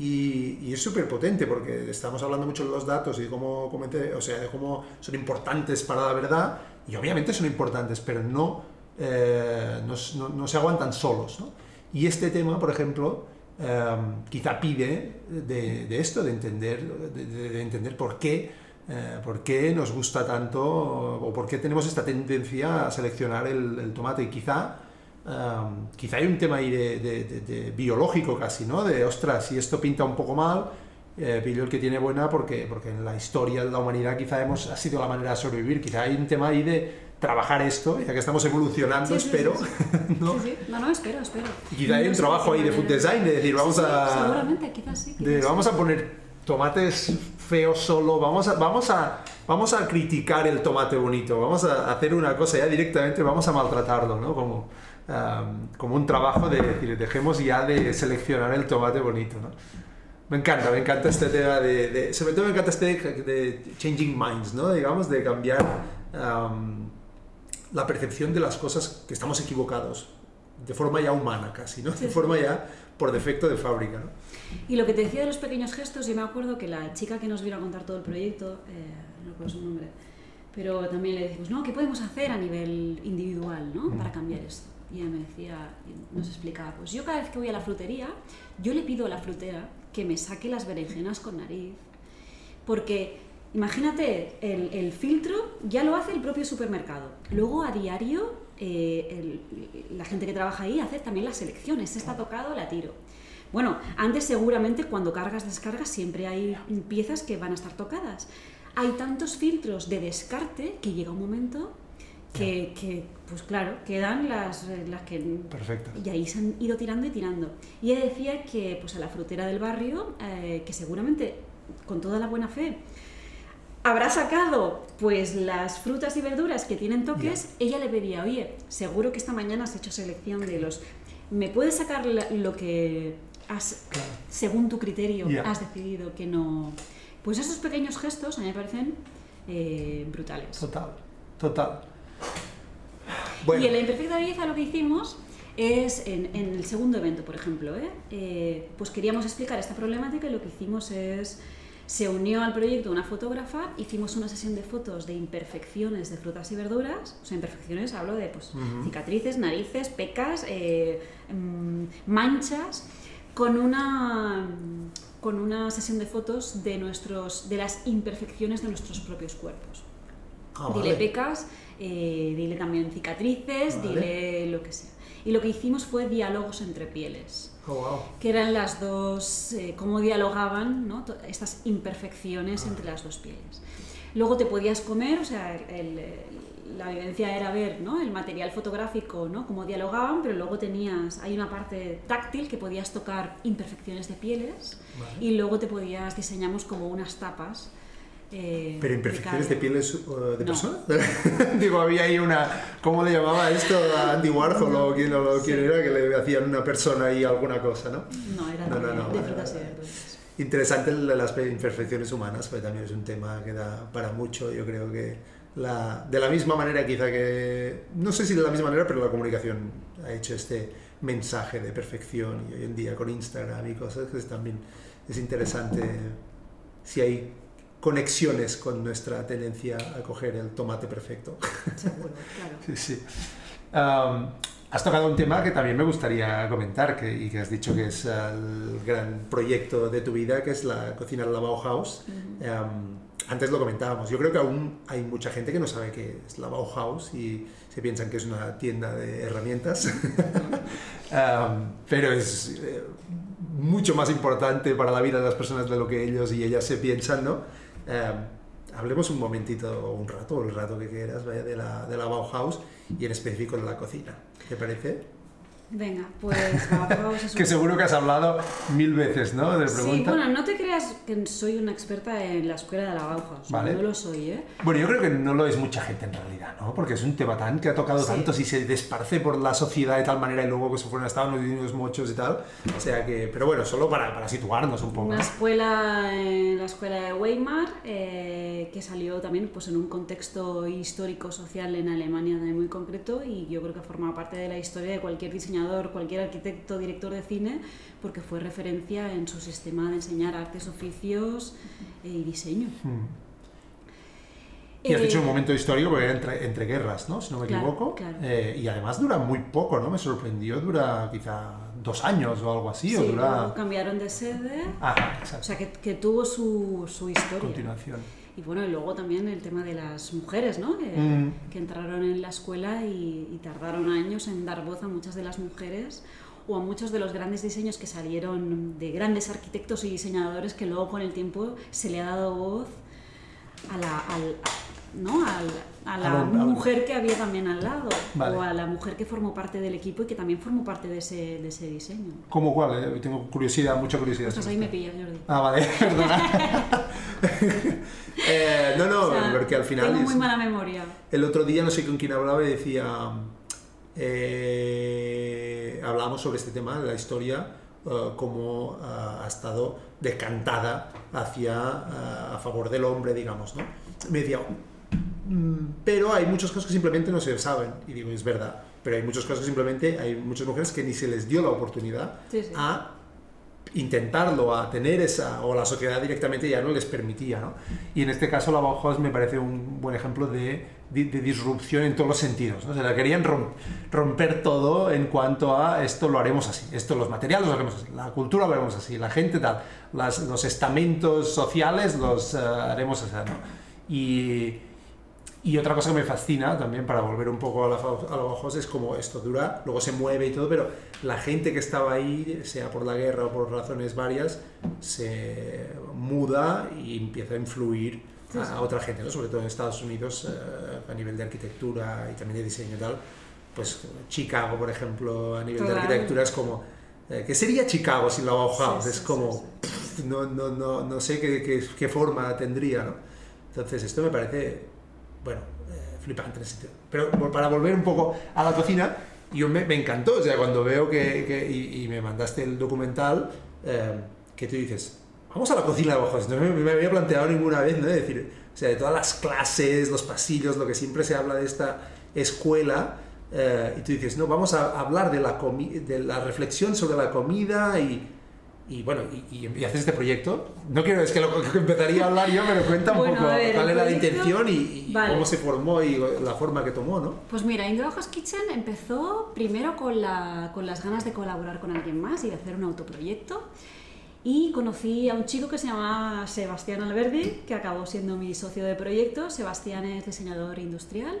Speaker 2: Y, es súper potente porque estamos hablando mucho de los datos y de cómo, comenté, o sea, de cómo son importantes para la verdad, y obviamente son importantes, pero no, eh, no, se aguantan solos. Y este tema, por ejemplo, eh, quizá pide de, esto, de entender, de, de entender por qué, eh, por qué nos gusta tanto o por qué tenemos esta tendencia a seleccionar el, el tomate. Y quizá Um, quizá hay un tema ahí de, de, de, de, biológico casi, ¿no? De, ostras, si esto pinta un poco mal, eh, pillo el que tiene buena porque, porque en la historia de la humanidad quizá hemos, ha sido la manera de sobrevivir. Quizá hay un tema ahí de trabajar esto, ya que estamos evolucionando,
Speaker 1: sí, sí,
Speaker 2: espero.
Speaker 1: Sí, ¿no? no, no, espero, espero.
Speaker 2: Y quizá hay un trabajo ahí de food design, de decir, vamos a...
Speaker 1: Seguramente, quizás sí. Quizás
Speaker 2: de, vamos a poner tomates feos solo, vamos a, vamos, a, vamos a criticar el tomate bonito, vamos a hacer una cosa ya directamente, vamos a maltratarlo, ¿no? Como, um, como un trabajo de decir, dejemos ya de seleccionar el tomate bonito, ¿no? Me encanta, me encanta este tema de, de sobre todo me encanta este de, de, changing minds, ¿no? Digamos, de cambiar um, la percepción de las cosas que estamos equivocados. de forma ya humana casi, ¿no? de forma ya por defecto de fábrica. ¿no?
Speaker 1: Y lo que te decía de los pequeños gestos, yo me acuerdo que la chica que nos vino a contar todo el proyecto, eh, no recuerdo su nombre, pero también le decimos, no, ¿qué podemos hacer a nivel individual ¿no? para cambiar esto? Y ella me decía, nos explicaba, pues yo cada vez que voy a la frutería, yo le pido a la frutera que me saque las berenjenas con nariz, porque imagínate, el, el filtro ya lo hace el propio supermercado. Luego a diario eh, la gente que trabaja ahí hace también las selecciones, está tocado, la tiro. Bueno, antes seguramente cuando cargas, descargas, siempre hay piezas que van a estar tocadas. Hay tantos filtros de descarte que llega un momento que, pues claro, quedan las, las que...
Speaker 2: Perfecto.
Speaker 1: Y ahí se han ido tirando y tirando. Y ella decía que pues a la frutera del barrio, eh, que seguramente con toda la buena fe habrá sacado pues las frutas y verduras que tienen toques, ella le pedía, oye, seguro que esta mañana has hecho selección de los... ¿Me puedes sacar lo que has, según tu criterio, has decidido que no... Pues esos pequeños gestos a mí me parecen eh, brutales.
Speaker 2: Total, total.
Speaker 1: Y en la imperfecta belleza lo que hicimos es, en, el segundo evento, por ejemplo, ¿eh? Eh, pues queríamos explicar esta problemática y lo que hicimos es se unió al proyecto una fotógrafa, hicimos una sesión de fotos de imperfecciones de frutas y verduras, o sea, imperfecciones hablo de pues, cicatrices, narices, pecas, eh, mm, manchas, con una, con una sesión de fotos de, nuestros, de las imperfecciones de nuestros propios cuerpos. Ah, dile pecas, eh, dile también cicatrices, dile lo que sea. Y lo que hicimos fue diálogos entre pieles.
Speaker 2: Oh,
Speaker 1: que eran las dos, eh, cómo dialogaban ¿no? estas imperfecciones entre las dos pieles. Luego te podías comer, o sea, la evidencia era ver ¿no? el material fotográfico, ¿no? cómo dialogaban, pero luego tenías, hay una parte táctil que podías tocar imperfecciones de pieles y luego te podías, diseñamos como unas tapas
Speaker 2: eh, ¿Pero imperfecciones de pieles de persona? Digo, había ahí una. ¿Cómo le llamaba esto a Andy Warhol o quién, era que le hacían una persona ahí alguna cosa, ¿no?
Speaker 1: No, era no, de, no, no,
Speaker 2: Interesante las imperfecciones humanas, porque también es un tema que da para mucho. Yo creo que la, de la misma manera, quizá que. No sé si de la misma manera, pero la comunicación ha hecho este mensaje de perfección y hoy en día con Instagram y cosas que también es interesante si hay conexiones con nuestra tendencia a coger el tomate perfecto.
Speaker 1: Seguro, claro.
Speaker 2: sí, sí. has tocado un tema que también me gustaría comentar que, y que has dicho que es el gran proyecto de tu vida, que es la cocina la Bauhaus. antes lo comentábamos, yo creo que aún hay mucha gente que no sabe qué es la Bauhaus y se piensan que es una tienda de herramientas, pero es eh, mucho más importante para la vida de las personas de lo que ellos y ellas se piensan, ¿no? Em, hablemos un momentito, un rato, el rato que quieras, vaya, de la, de la Bauhaus y en específico de la cocina. ¿Te parece?
Speaker 1: Venga, pues Bauhaus es
Speaker 2: Que seguro que has hablado mil veces, ¿no? De
Speaker 1: sí, bueno, no te creas que soy una experta en la escuela de la Bauhaus. No lo soy, ¿eh?
Speaker 2: Bueno, yo creo que no lo es mucha gente en realidad, ¿no? Porque es un tema tan que ha tocado tanto y se desparce por la sociedad de tal manera y luego que se fueron a Estados Unidos muchos y tal. O sea que, pero bueno, solo para, para situarnos un poco.
Speaker 1: Una escuela, la escuela de Weimar, eh, que salió también pues, en un contexto histórico-social en Alemania muy concreto y yo creo que forma parte de la historia de cualquier diseñador cualquier arquitecto, director de cine, porque fue referencia en su sistema de enseñar artes, oficios eh, y diseño. Hmm.
Speaker 2: Y has dicho un eh, momento histórico porque era entre, entre guerras, ¿no? Si no me equivoco. Eh, y además dura muy poco, ¿no? Me sorprendió, dura quizá dos años o algo así.
Speaker 1: Sí,
Speaker 2: o dura...
Speaker 1: cambiaron de sede.
Speaker 2: Ah, exacto.
Speaker 1: O sea, que, que tuvo su, su historia.
Speaker 2: Continuación.
Speaker 1: Y bueno, y luego también el tema de las mujeres, ¿no? Que, mm. entraron en la escuela y, tardaron años en dar voz a muchas de las mujeres o a muchos de los grandes diseños que salieron de grandes arquitectos y diseñadores que luego con el tiempo se le ha dado voz a la, al, ¿no? a la mujer que había también al lado o a la mujer que formó parte del equipo y que también formó parte de ese, de ese diseño.
Speaker 2: ¿Cómo cuál? Eh? Tengo curiosidad, mucha curiosidad.
Speaker 1: Pues ahí me pillas, Jordi.
Speaker 2: Ah, vale, perdona. Eh, no, no, porque al final...
Speaker 1: Tengo muy mala memoria.
Speaker 2: El otro día no sé con quién hablaba y decía... Eh, hablábamos sobre este tema, de la historia, uh, cómo ha estado decantada hacia, a favor del hombre, digamos, ¿no? Me decía, Mm, pero hay muchos casos que simplemente no se saben. Y digo, es verdad. pero hay muchos casos que simplemente hay muchas mujeres que ni se les dio la oportunidad
Speaker 1: Sí, sí.
Speaker 2: a intentarlo, a tener esa, o la sociedad directamente ya no les permitía, ¿no? Y en este caso la Bauhaus me parece un buen ejemplo de, de, disrupción en todos los sentidos, ¿no? O sea, querían rom- romper todo en cuanto a esto lo haremos así, esto los materiales lo haremos así, la cultura lo haremos así, la gente tal, los estamentos sociales los eh, haremos así, ¿no? Y, y otra cosa que me fascina también, para volver un poco a la, a la Bauhaus, es como esto dura, luego se mueve y todo, pero la gente que estaba ahí, sea por la guerra o por razones varias, se muda y empieza a influir
Speaker 1: Sí,
Speaker 2: a,
Speaker 1: sí.
Speaker 2: a otra gente, ¿no? sobre todo en Estados Unidos, eh, a nivel de arquitectura y también de diseño y tal. Pues Chicago, por ejemplo, a nivel de
Speaker 1: Total.
Speaker 2: arquitectura es como... eh, ¿Qué sería Chicago sin la Bauhaus?
Speaker 1: Sí,
Speaker 2: es como... pff, no, no, no, no sé qué, qué, qué forma tendría, ¿no? Entonces esto me parece, bueno, eh, flipante en ese sentido. Pero para volver un poco a la cocina, yo me, encantó, o sea, cuando veo que, y, me mandaste el documental, eh, que tú dices, vamos a la cocina de. No me, había planteado ninguna vez, ¿no? De decir, o sea, de todas las clases, los pasillos, lo que siempre se habla de esta escuela, eh, y tú dices, no, vamos a hablar de la, comi- de la reflexión sobre la comida y, y bueno, y, y- haces este proyecto. No quiero, es que lo que empezaría a hablar yo, pero cuenta un
Speaker 1: Bueno,
Speaker 2: poco
Speaker 1: ver,
Speaker 2: cuál era la intención y, y
Speaker 1: Vale.
Speaker 2: cómo se formó y la forma que tomó, ¿no?
Speaker 1: Pues mira, In the Bauhaus Kitchen empezó primero con, la, con las ganas de colaborar con alguien más y de hacer un autoproyecto. Y conocí a un chico que se llamaba Sebastián Alberdi, que acabó siendo mi socio de proyecto. Sebastián es diseñador industrial.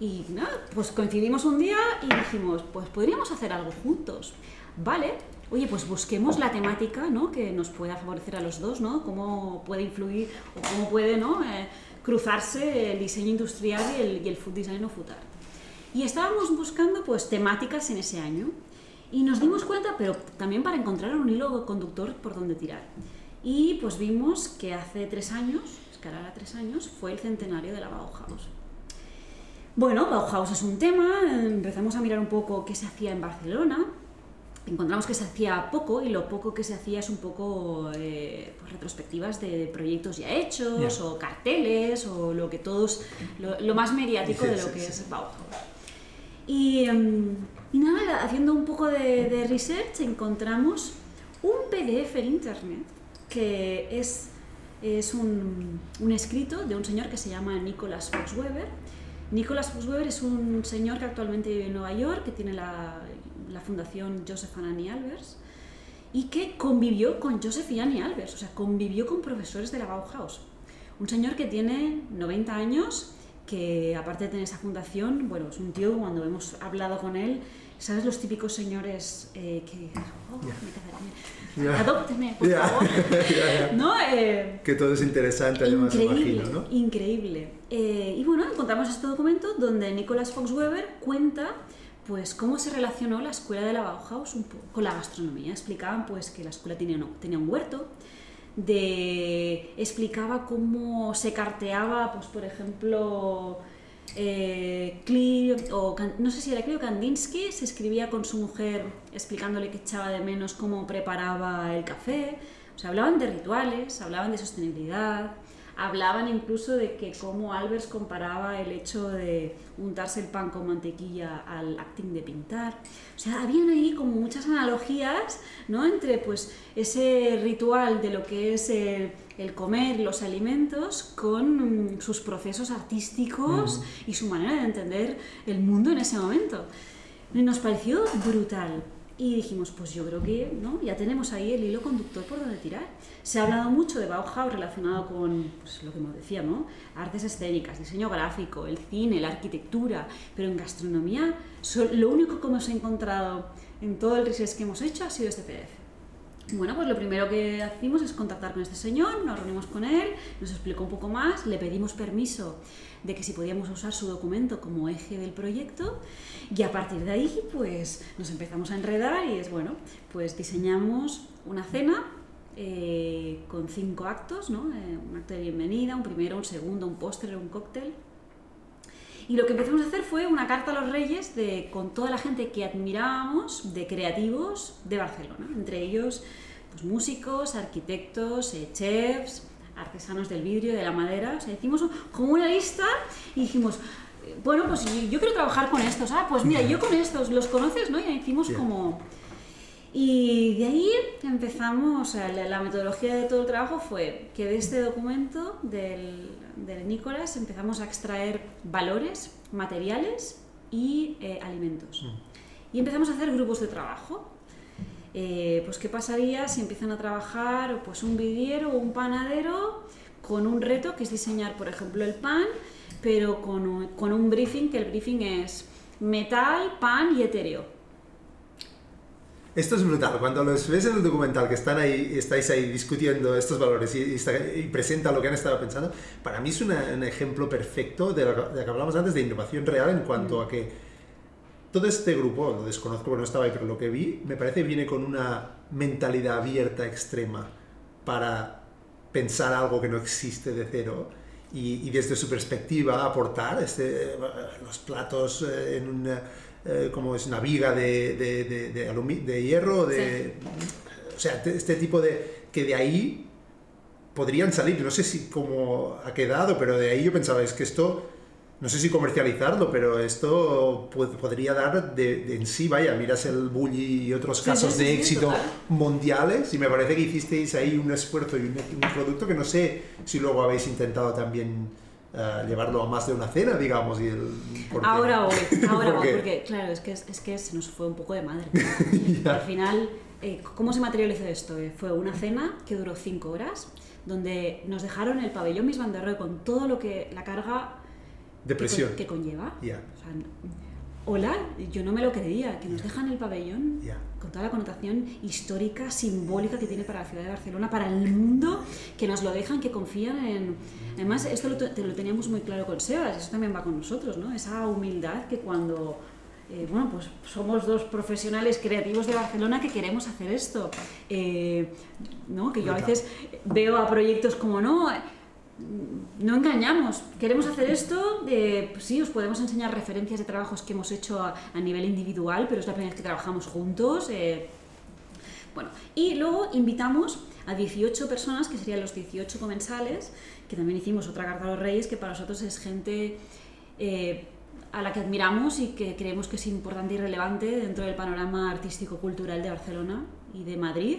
Speaker 1: Y nada, pues coincidimos un día y dijimos, pues podríamos hacer algo juntos. Vale, oye, pues busquemos la temática ¿no? que nos pueda favorecer a los dos, ¿no? Cómo puede influir o cómo puede ¿no? Eh, cruzarse el diseño industrial y el, y el food design o food art. Y estábamos buscando pues temáticas en ese año y nos dimos cuenta, pero también para encontrar un hilo conductor por donde tirar. Y pues vimos que hace tres años, es que ahora tres años, fue el centenario de la Bauhaus. Bueno, Bauhaus es un tema, empezamos a mirar un poco qué se hacía en Barcelona, encontramos que se hacía poco y lo poco que se hacía es un poco eh, pues, retrospectivas de proyectos ya hechos
Speaker 2: Ya.
Speaker 1: o carteles o lo que todos, lo, lo más mediático
Speaker 2: Sí,
Speaker 1: de lo
Speaker 2: sí,
Speaker 1: que
Speaker 2: sí.
Speaker 1: es Bauhaus. Y, em, y nada, haciendo un poco de, de research encontramos un PDF en internet que es, es un, un escrito de un señor que se llama Nicholas Fox Weber. Nicholas Fox Weber es un señor que actualmente vive en Nueva York, que tiene la, la fundación Joseph and Annie Albers y que convivió con Joseph y Annie Albers, o sea, convivió con profesores de la Bauhaus. Un señor que tiene 90 años, que aparte de tener esa fundación, bueno, es un tío, cuando hemos hablado con él, ¿sabes los típicos señores eh, que... Oh,
Speaker 2: Ya.
Speaker 1: me.
Speaker 2: Ya.
Speaker 1: Adópteme, por
Speaker 2: Ya.
Speaker 1: favor. ¿No? Eh,
Speaker 2: Que todo es interesante, además, imagino, ¿no?
Speaker 1: increíble. Eh, y bueno, encontramos este documento donde Nicholas Fox Weber cuenta pues cómo se relacionó la escuela de la Bauhaus un poco con la gastronomía. Explicaban pues que la escuela tenía, tenía un huerto, de, explicaba cómo se carteaba, pues por ejemplo, eh, o no sé si era Klee o Kandinsky, se escribía con su mujer explicándole que echaba de menos cómo preparaba el café. O sea, hablaban de rituales, hablaban de sostenibilidad, hablaban incluso de que cómo Albers comparaba el hecho de untarse el pan con mantequilla al acting de pintar. O sea, habían ahí como muchas analogías, ¿no? Entre pues ese ritual de lo que es el, el comer, los alimentos, con mm, sus procesos artísticos y su manera de entender el mundo en ese momento. Nos pareció brutal. Y dijimos, pues yo creo que ¿no? ya tenemos ahí el hilo conductor por donde tirar. Se ha hablado mucho de Bauhaus relacionado con pues, lo que hemos decía, ¿no? Artes escénicas, diseño gráfico, el cine, la arquitectura, pero en gastronomía lo único que hemos encontrado en todo el research que hemos hecho ha sido este PDF. Bueno, pues lo primero que hicimos es contactar con este señor, nos reunimos con él, nos explicó un poco más, le pedimos permiso de que si podíamos usar su documento como eje del proyecto y a partir de ahí pues nos empezamos a enredar y es bueno, pues diseñamos una cena eh, con cinco actos, ¿no? Eh, un acto de bienvenida, un primero, un segundo, un postre, un cóctel. Y lo que empezamos a hacer fue una carta a los reyes de, con toda la gente que admirábamos de creativos de Barcelona, entre ellos pues, músicos, arquitectos, eh, chefs, artesanos del vidrio, de la madera. O sea, hicimos como una lista y dijimos, bueno, pues yo quiero trabajar con estos. Ah, pues mira, yo con estos, ¿los conoces? ¿no? Y hicimos como... Y de ahí empezamos, la, la, metodología de todo el trabajo fue que de este documento del, del Nicolás empezamos a extraer valores, materiales y eh, alimentos. Mm. Y empezamos a hacer grupos de trabajo. Eh, pues qué pasaría si empiezan a trabajar pues un vidiero o un panadero con un reto que es diseñar, por ejemplo, el pan pero con un, con un briefing, que el briefing es metal, pan y etéreo.
Speaker 2: Esto es brutal. Cuando los ves en el documental que están ahí, estáis ahí discutiendo estos valores y, y, presenta lo que han estado pensando, para mí es un ejemplo perfecto de lo, que hablamos antes de innovación real en cuanto a que todo este grupo, lo desconozco porque no estaba ahí, pero lo que vi, me parece viene con una mentalidad abierta extrema para pensar algo que no existe de cero y, desde su perspectiva aportar este, los platos eh, en una, eh, como es una viga de, de, de, de hierro, de, o sea, este tipo de que de ahí podrían salir, no sé si cómo ha quedado, pero de ahí yo pensaba, es que esto no sé si comercializarlo, pero esto podría dar de, en sí, vaya, miras el Bully y otros casos de éxito mundiales y me parece que hicisteis ahí un esfuerzo y un, producto que no sé si luego habéis intentado también eh, llevarlo a más de una cena, digamos. Y el,
Speaker 1: ahora voy, ahora voy, porque claro, es que, es que se nos fue un poco de madre. Al final, eh, ¿cómo se materializó esto? Eh, fue una cena que duró cinco horas, donde nos dejaron el pabellón Miss Van con todo lo que la carga
Speaker 2: Depresión.
Speaker 1: Que, conlleva. hola, yo no me lo creía, que nos dejan el pabellón con toda la connotación histórica, simbólica que tiene para la ciudad de Barcelona, para el mundo, que nos lo dejan, que confían en... Además, esto lo, lo teníamos muy claro con Sebas, eso también va con nosotros, ¿no? Esa humildad que cuando... Eh, bueno, pues somos dos profesionales creativos de Barcelona que queremos hacer esto. Eh, ¿no? Que yo a veces veo a proyectos como, no, no engañamos. Queremos hacer esto, de, pues sí, os podemos enseñar referencias de trabajos que hemos hecho a, nivel individual, pero es la primera vez que trabajamos juntos. Eh. Bueno, y luego invitamos a 18 personas, que serían los 18 comensales, que también hicimos otra carta a los reyes, que para nosotros es gente eh, a la que admiramos y que creemos que es importante y relevante dentro del panorama artístico-cultural de Barcelona y de Madrid.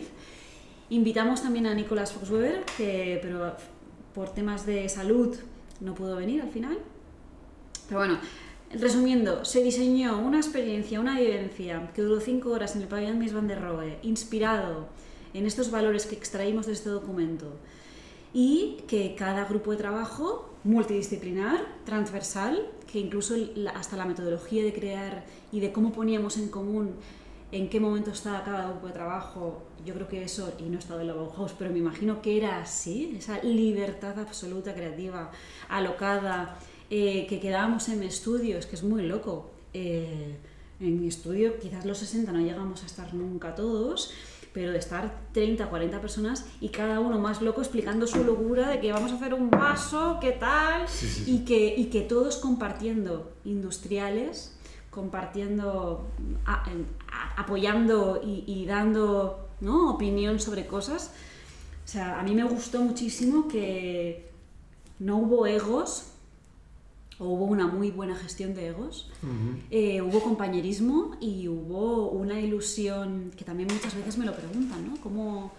Speaker 1: Invitamos también a Nicolás Foxweber, que, pero por temas de salud no pudo venir al final. Pero bueno, resumiendo, se diseñó una experiencia, una vivencia que duró cinco horas en el pabellón Miss Van der Rohe, inspirado en estos valores que extraímos de este documento y que cada grupo de trabajo multidisciplinar, transversal, que incluso hasta la metodología de crear y de cómo poníamos en común en qué momento estaba cada grupo de trabajo, yo creo que eso, y no he estado en la Bauhaus, pero me imagino que era así, esa libertad absoluta, creativa, alocada, eh, que quedábamos en mi estudio, es que es muy loco. Eh, en mi estudio, quizás los 60 no llegamos a estar nunca todos, pero de estar 30, 40 personas y cada uno más loco explicando su locura de que vamos a hacer un paso, qué tal, Y, que, y que todos compartiendo industriales compartiendo, apoyando y, dando ¿no? opinión sobre cosas. O sea, a mí me gustó muchísimo que no hubo egos, o hubo una muy buena gestión de egos, eh, hubo compañerismo y hubo una ilusión que también muchas veces me lo preguntan, ¿no? Como,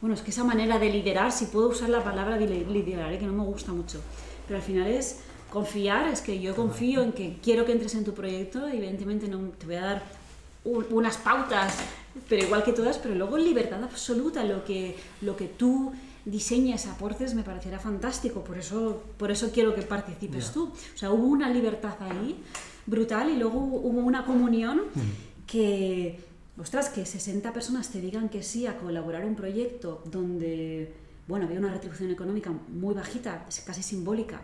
Speaker 1: bueno, es que esa manera de liderar, si puedo usar la palabra liderar, ¿eh? que no me gusta mucho, pero al final es confiar, es que yo confío en que quiero que entres en tu proyecto, evidentemente no te voy a dar unas pautas, pero igual que todas, pero luego libertad absoluta, lo que, lo que tú diseñes, aportes, me parecerá fantástico, por eso, por eso quiero que participes tú. O sea, hubo una libertad ahí brutal y luego hubo una comunión mm. que, ostras, que 60 personas te digan que sí a colaborar en un proyecto donde, bueno, había una retribución económica muy bajita, casi simbólica,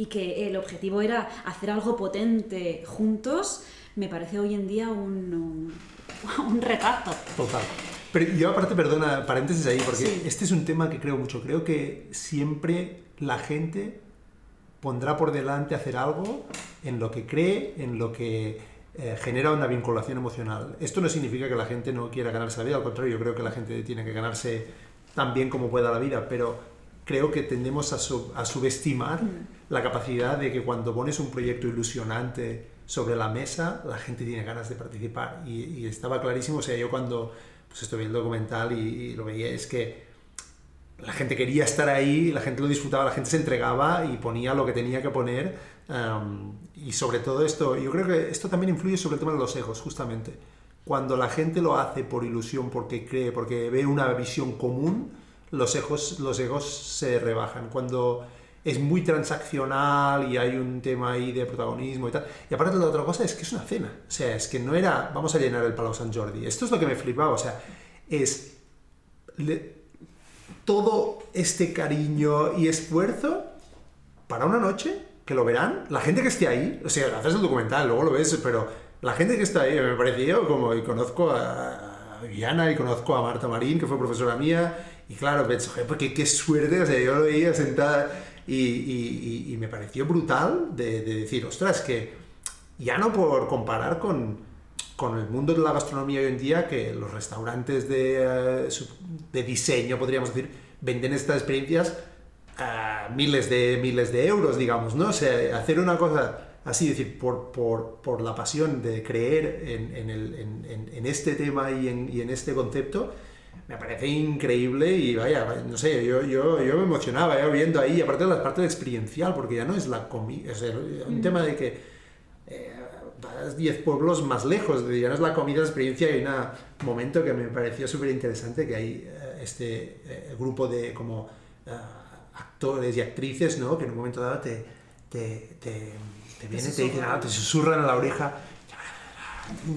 Speaker 1: y que el objetivo era hacer algo potente juntos, me parece hoy en día un, un, retrato.
Speaker 2: Total. Pero yo aparte, perdona, paréntesis ahí, porque este es un tema que creo mucho. Creo que siempre la gente pondrá por delante hacer algo en lo que cree, en lo que eh, genera una vinculación emocional. Esto no significa que la gente no quiera ganarse la vida, al contrario, yo creo que la gente tiene que ganarse tan bien como pueda la vida, pero creo que tendemos a, subestimar mm. La capacidad de que cuando pones un proyecto ilusionante sobre la mesa, la gente tiene ganas de participar. Y, estaba clarísimo, o sea, yo cuando pues esto vi el documental y, lo veía, es que la gente quería estar ahí, la gente lo disfrutaba, la gente se entregaba y ponía lo que tenía que poner. y sobre todo esto, yo creo que esto también influye sobre el tema de los egos, justamente. Cuando la gente lo hace por ilusión, porque cree, porque ve una visión común, los egos, los egos se rebajan. Cuando es muy transaccional y hay un tema ahí de protagonismo y tal. Y aparte la otra cosa es que es una cena. O sea, es que no era, vamos a llenar el Palau San Jordi. Esto es lo que me flipaba. O sea, es todo este cariño y esfuerzo para una noche que lo verán. La gente que esté ahí, o sea, haces el documental, luego lo ves, pero la gente que está ahí, me pareció como, y conozco a Viviana y conozco a Marta Marín, que fue profesora mía, y claro, pensé, pues qué, qué suerte, o sea, yo lo veía sentada y, me pareció brutal de, decir, ostras, que ya no por comparar con, con, el mundo de la gastronomía hoy en día, que los restaurantes de, eh, de diseño, podríamos decir, venden estas experiencias a miles de, miles de euros, digamos, ¿no? O sea, hacer una cosa así, decir, por, por, por la pasión de creer en, en, el, en, en este tema y y en este concepto, me parece increíble y vaya, no sé, yo, yo, yo me emocionaba ya viendo ahí, aparte de la parte experiencial, porque ya no es la comida, es un mm. tema de que eh, vas 10 pueblos más lejos, ya no es la comida, la experiencia, y un momento que me pareció súper interesante, que hay eh, este eh, grupo de como actores y actrices, ¿no? Que en un momento dado te, te, te, te vienen, te dicen, ah, te susurran a la oreja,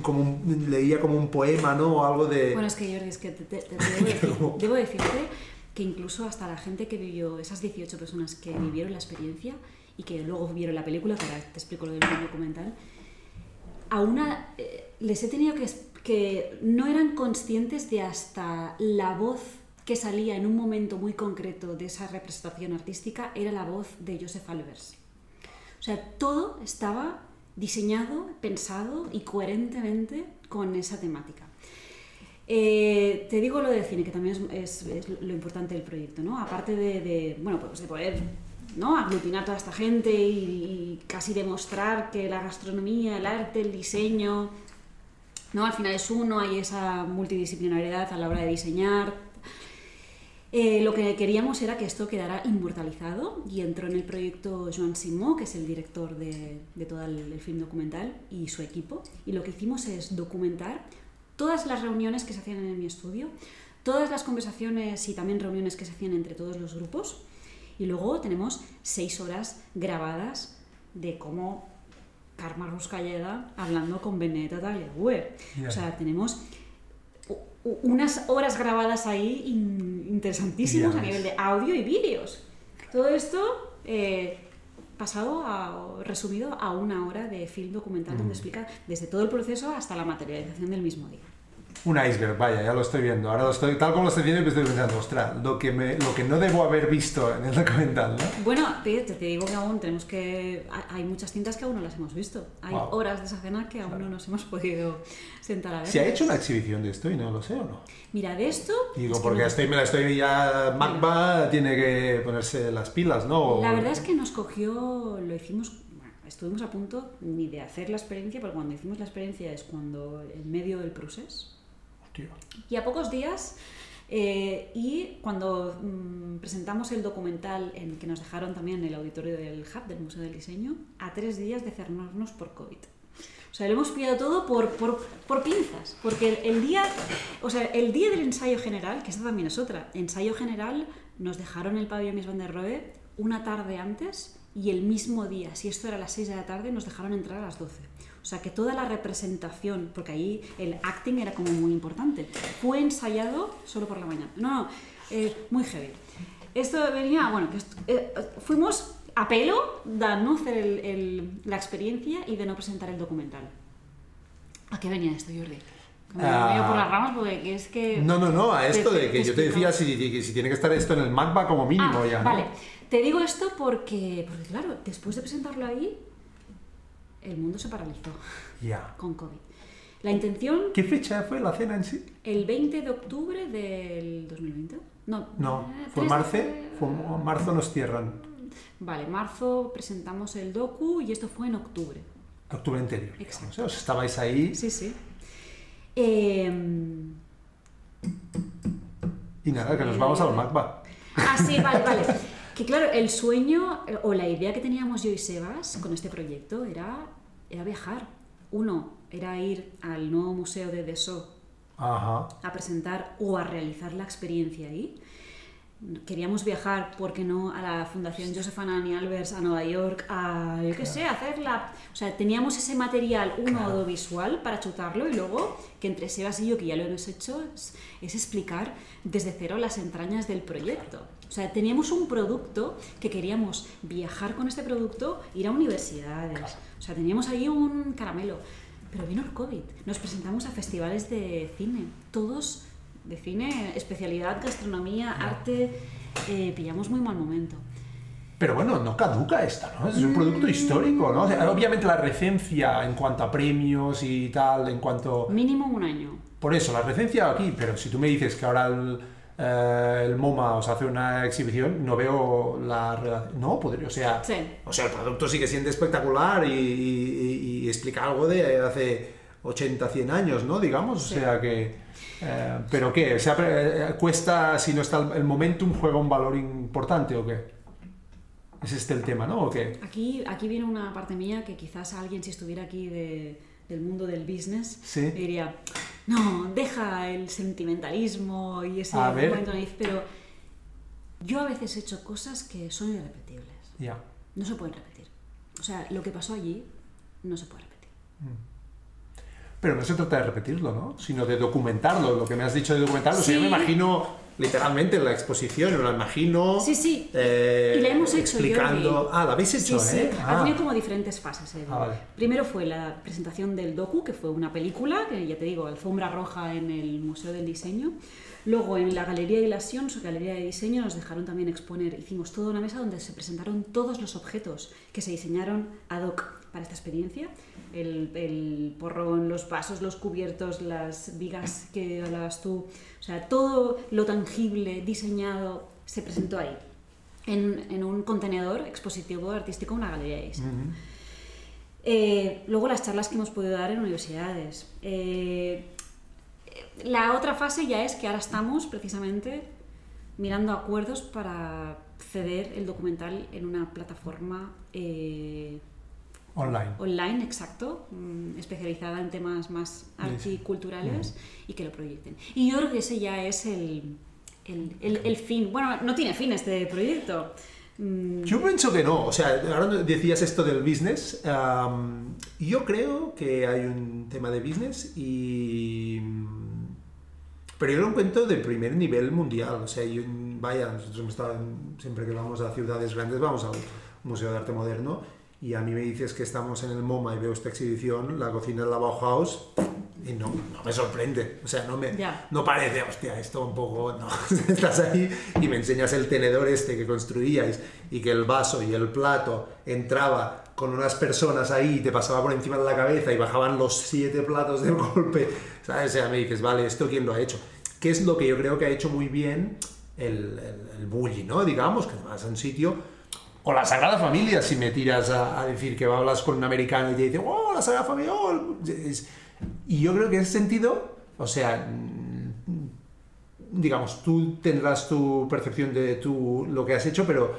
Speaker 2: como leía como un poema, ¿no? O algo de...
Speaker 1: Bueno, es que Jordi, es que te, debo, decirte que incluso hasta la gente que vivió, esas 18 personas que vivieron la experiencia y que luego vieron la película, que ahora te explico lo del documental, a una eh, les he tenido que, que no eran conscientes de hasta la voz que salía en un momento muy concreto de esa representación artística era la voz de Joseph Albers. O sea, todo estaba diseñado, pensado y coherentemente con esa temática. Eh, te digo lo del cine, que también es, lo importante del proyecto, ¿no? Aparte de, bueno, pues de poder ¿no? aglutinar a toda esta gente y, casi demostrar que la gastronomía, el arte, el diseño, ¿no? Al final es uno, hay esa multidisciplinariedad a la hora de diseñar, eh, lo que queríamos era que esto quedara inmortalizado y entró en el proyecto Joan Simó, que es el director de, todo el, film documental, y su equipo. Y lo que hicimos es documentar todas las reuniones que se hacían en mi estudio, todas las conversaciones y también reuniones que se hacían entre todos los grupos. Y luego tenemos seis horas grabadas de cómo Karma Ruscalleda hablando con Benetta Tagliabue. O sea, tenemos unas horas grabadas ahí interesantísimas a nivel de audio y vídeos. Todo esto eh, pasado a, resumido a una hora de film documental donde mm. explica desde todo el proceso hasta la materialización del mismo día
Speaker 2: un iceberg, vaya, ya lo estoy viendo. Ahora lo estoy, tal como lo estoy viendo, me estoy pensando, ostras, lo que, me, lo que no debo haber visto en el documental, ¿no?
Speaker 1: Bueno, te, te, digo que aún tenemos que. Hay muchas cintas que aún no las hemos visto. Hay horas de esa cena que aún no nos hemos podido sentar a ver.
Speaker 2: ¿Se ha hecho una exhibición de esto y no lo sé o no?
Speaker 1: Mira, de esto.
Speaker 2: Digo, porque estoy, me la estoy ya. Magba tiene que ponerse las pilas, ¿no?
Speaker 1: La verdad es que nos cogió. Lo hicimos estuvimos a punto ni de hacer la experiencia, porque cuando hicimos la experiencia es cuando en medio del proceso y a pocos días, eh, y cuando mm, presentamos el documental en que nos dejaron también en el auditorio del Hub, del Museo del Diseño, a tres días de cerrarnos por COVID. O sea, lo hemos pillado todo por, por, por pinzas, porque el, día, o sea, el día del ensayo general, que esta también es otra, ensayo general nos dejaron el pabellón Miss Van der Rohe una tarde antes y el mismo día, si esto era a las 6 de la tarde, nos dejaron entrar a las 12. O sea que toda la representación, porque ahí el acting era como muy importante, fue ensayado solo por la mañana. No, no, eh, muy heavy. Esto venía, bueno, eh, fuimos a pelo de no hacer el, la experiencia y de no presentar el documental. ¿A qué venía esto, Jordi? Me uh, por las ramas porque es que...
Speaker 2: No, no, no, a esto de que yo te decía si, si, tiene que estar esto en el MACBA como mínimo
Speaker 1: ah,
Speaker 2: ya.
Speaker 1: Vale, te digo esto porque, porque, claro, después de presentarlo ahí, el mundo se paralizó con COVID. La intención...
Speaker 2: ¿Qué fecha fue la cena en sí?
Speaker 1: El 20 de octubre del 2020. No,
Speaker 2: no eh, ¿fue marzo? Fue- marzo nos cierran.
Speaker 1: Vale, marzo presentamos el docu y esto fue en octubre.
Speaker 2: Octubre anterior.
Speaker 1: Exacto.
Speaker 2: ¿eh? Os estabais ahí
Speaker 1: Sí, sí. Em,
Speaker 2: y nada, que nos vamos al MACBA.
Speaker 1: Ah, sí, vale, vale. Que claro, el sueño eh, o la idea que teníamos yo y Sebas con este proyecto era, era viajar. Uno, era ir al nuevo museo de Dessau
Speaker 2: Ajá.
Speaker 1: a presentar o a realizar la experiencia ahí. Queríamos viajar, ¿por qué no?, a la Fundación Joseph Anani Albers a Nueva York, a, yo qué sé, a hacerla. O sea, teníamos ese material, uno
Speaker 2: Claro.
Speaker 1: audiovisual, para chutarlo y luego, que entre Sebas y yo, que ya lo hemos hecho, es, es explicar desde cero las entrañas del proyecto. O sea, teníamos un producto que queríamos viajar con este producto, ir a universidades. O sea, teníamos ahí un caramelo. Pero vino el COVID. Nos presentamos a festivales de cine, todos de cine, especialidad, gastronomía, arte. eh, pillamos muy mal momento.
Speaker 2: Pero bueno, no caduca esta, ¿no? Es un producto histórico, ¿no? O sea, obviamente la recencia en cuanto a premios y tal, en cuanto...
Speaker 1: Mínimo un año.
Speaker 2: Por eso, la recencia aquí, pero si tú me dices que ahora el, eh, el MoMA os hace una exhibición, no veo la relación. No, podría, o sea,
Speaker 1: Sí.
Speaker 2: o sea, el producto sigue siendo espectacular y, y- y explica algo de hace 80, 100 años, ¿no? Digamos,
Speaker 1: Sí.
Speaker 2: o sea que... eh, ¿Pero qué? O sea, eh, ¿cuesta, si no está el, el momentum, juega un valor importante o qué? ¿Es este el tema, no? ¿O qué?
Speaker 1: Aquí, aquí viene una parte mía que quizás alguien, si estuviera aquí de- del mundo del business,
Speaker 2: Sí.
Speaker 1: diría, no, deja el sentimentalismo y ese momento naif", pero yo a veces he hecho cosas que son irrepetibles.
Speaker 2: Ya.
Speaker 1: No se pueden repetir. O sea, lo que pasó allí no se puede repetir.
Speaker 2: Pero no se trata de repetirlo, ¿no? Sino de documentarlo, lo que me has dicho de documentarlo. O sea, yo
Speaker 1: Sí.
Speaker 2: me imagino literalmente la exposición, me la imagino.
Speaker 1: Sí, sí.
Speaker 2: eh,
Speaker 1: Y la hemos hecho,
Speaker 2: Explicando.
Speaker 1: Jordi.
Speaker 2: Ah, la habéis hecho,
Speaker 1: sí,
Speaker 2: ¿eh?
Speaker 1: sí.
Speaker 2: Ah.
Speaker 1: Ha tenido como diferentes fases. eh.
Speaker 2: Ah, vale.
Speaker 1: Primero fue la presentación del docu, que fue una película, que ya te digo, alfombra roja en el Museo del Diseño. Luego en la Galería de Ilación, su galería de diseño, nos dejaron también exponer. Hicimos toda una mesa donde se presentaron todos los objetos que se diseñaron ad hoc para esta experiencia. El, el porrón, los vasos, los cubiertos, las vigas que hablabas tú. O sea, todo lo tangible, diseñado, se presentó ahí. En, en un contenedor expositivo artístico, una galería de diseño. Eh, luego las charlas que hemos podido dar en universidades. Eh, la otra fase ya es que ahora estamos precisamente mirando acuerdos para ceder el documental en una plataforma eh,
Speaker 2: Online.
Speaker 1: online, exacto, mm, especializada en temas más articulturales y que lo proyecten. Y yo creo que ese ya es el, el, el- el fin. Bueno, no tiene fin este proyecto. Mm,
Speaker 2: Yo pienso que no. O sea, ahora decías esto del business. am, yo creo que hay un tema de business y. Pero yo lo encuentro de primer nivel mundial. O sea, yo, vaya, nosotros hemos estado en- siempre que vamos a ciudades grandes, vamos al Museo de Arte Moderno. Y a mí me dices que estamos en el MoMA y veo esta exhibición, la cocina de la Bauhaus, y no, no me sorprende. O sea, no me
Speaker 1: Ya.
Speaker 2: no parece, hostia, esto un poco, no. Estás ahí y me enseñas el tenedor este que construíais y que el vaso y el plato entraba con unas personas ahí y te pasaba por encima de la cabeza y bajaban los siete platos de golpe, ¿sabes? O sea, me dices, vale, ¿esto quién lo ha hecho? ¿Qué es lo que yo creo que ha hecho muy bien el, el, el bully, ¿no? Digamos, que vas a un sitio... O la Sagrada Familia, si me tiras a, a decir que hablas con un americano y te dice, oh, la Sagrada Familia, oh, el-". Es- Y yo creo que en ese sentido, o sea, mm, digamos, tú tendrás tu percepción de tu, lo que has hecho, pero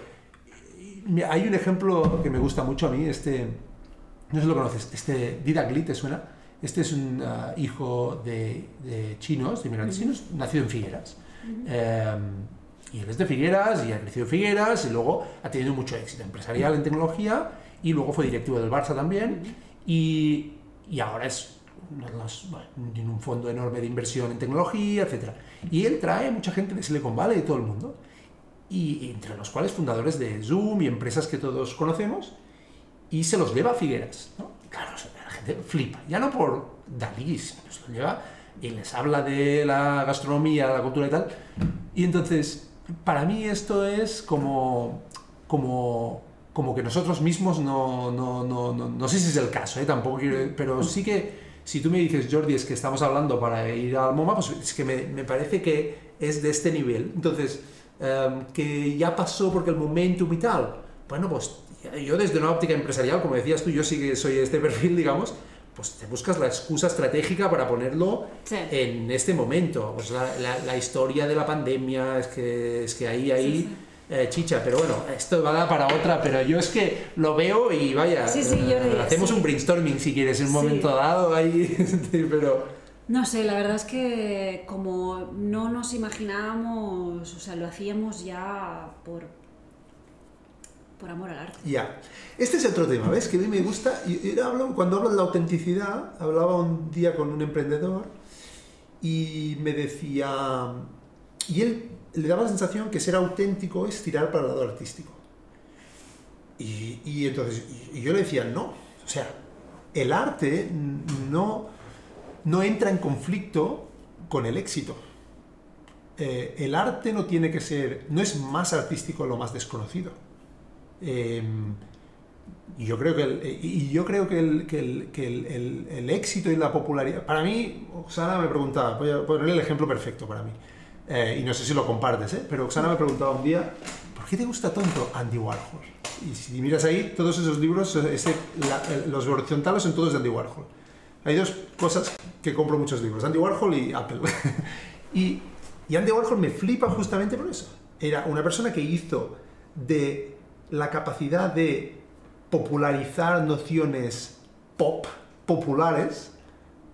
Speaker 2: eh, hay un ejemplo que me gusta mucho a mí, este, no sé si lo conoces, este Didac Lee, ¿te suena? Este es un ah, hijo de, de chinos, de inmigrantes chinos, nacido en Figueras. Eh, y él es de Figueras y ha crecido en Figueras y luego ha tenido mucho éxito empresarial en tecnología y luego fue directivo del Barça también y, y ahora es tiene un fondo enorme de inversión en tecnología, etc. Y él trae mucha gente de Silicon Valley, de todo el mundo, y entre los cuales fundadores de Zoom y empresas que todos conocemos, y se los lleva a Figueras. Claro, la gente flipa, ya no por Dalí, sino se los lleva y les habla de la gastronomía, la cultura y tal. Y entonces, para mí esto es como, como, como que nosotros mismos no, no, no, no, no sé si es el caso, ¿eh? tampoco quiero, pero sí que si tú me dices, Jordi, es que estamos hablando para ir al MoMA, pues es que me, me parece que es de este nivel. Entonces, em, que ya pasó porque el momentum y tal. Bueno, pues yo desde una óptica empresarial, como decías tú, yo sí que soy este perfil, digamos, pues te buscas la excusa estratégica para ponerlo en este momento. Pues la, la, historia de la pandemia, es que, es que ahí, ahí... Eh, chicha, pero bueno, esto va a dar para otra, pero yo es que lo veo y vaya, eh, hacemos un brainstorming si quieres en un momento dado ahí, pero...
Speaker 1: No sé, la verdad es que como no nos imaginábamos, o sea, lo hacíamos ya por, por amor al arte.
Speaker 2: Ya. Este es otro tema, ¿ves? Que a mí me gusta. Y, hablo, cuando hablo de la autenticidad, hablaba un día con un emprendedor y me decía. Y él le daba la sensación que ser auténtico es tirar para el lado artístico. Y, y entonces, y yo le decía, no. O sea, el arte no, no entra en conflicto con el éxito. Eh, el arte no tiene que ser, no es más artístico lo más desconocido. Em, y yo creo que el, y yo creo que, el, que, el, que el, éxito y la popularidad. Para mí, Oksana me preguntaba, voy a ponerle el ejemplo perfecto para mí. Eh, y no sé si lo compartes, ¿eh? pero Oksana me preguntaba un día, ¿por qué te gusta tanto Andy Warhol? Y si miras ahí, todos esos libros, ese, los horizontales son todos de Andy Warhol. Hay dos cosas que compro muchos libros, Andy Warhol y Apple. y, y Andy Warhol me flipa justamente por eso. Era una persona que hizo de la capacidad de popularizar nociones pop, populares,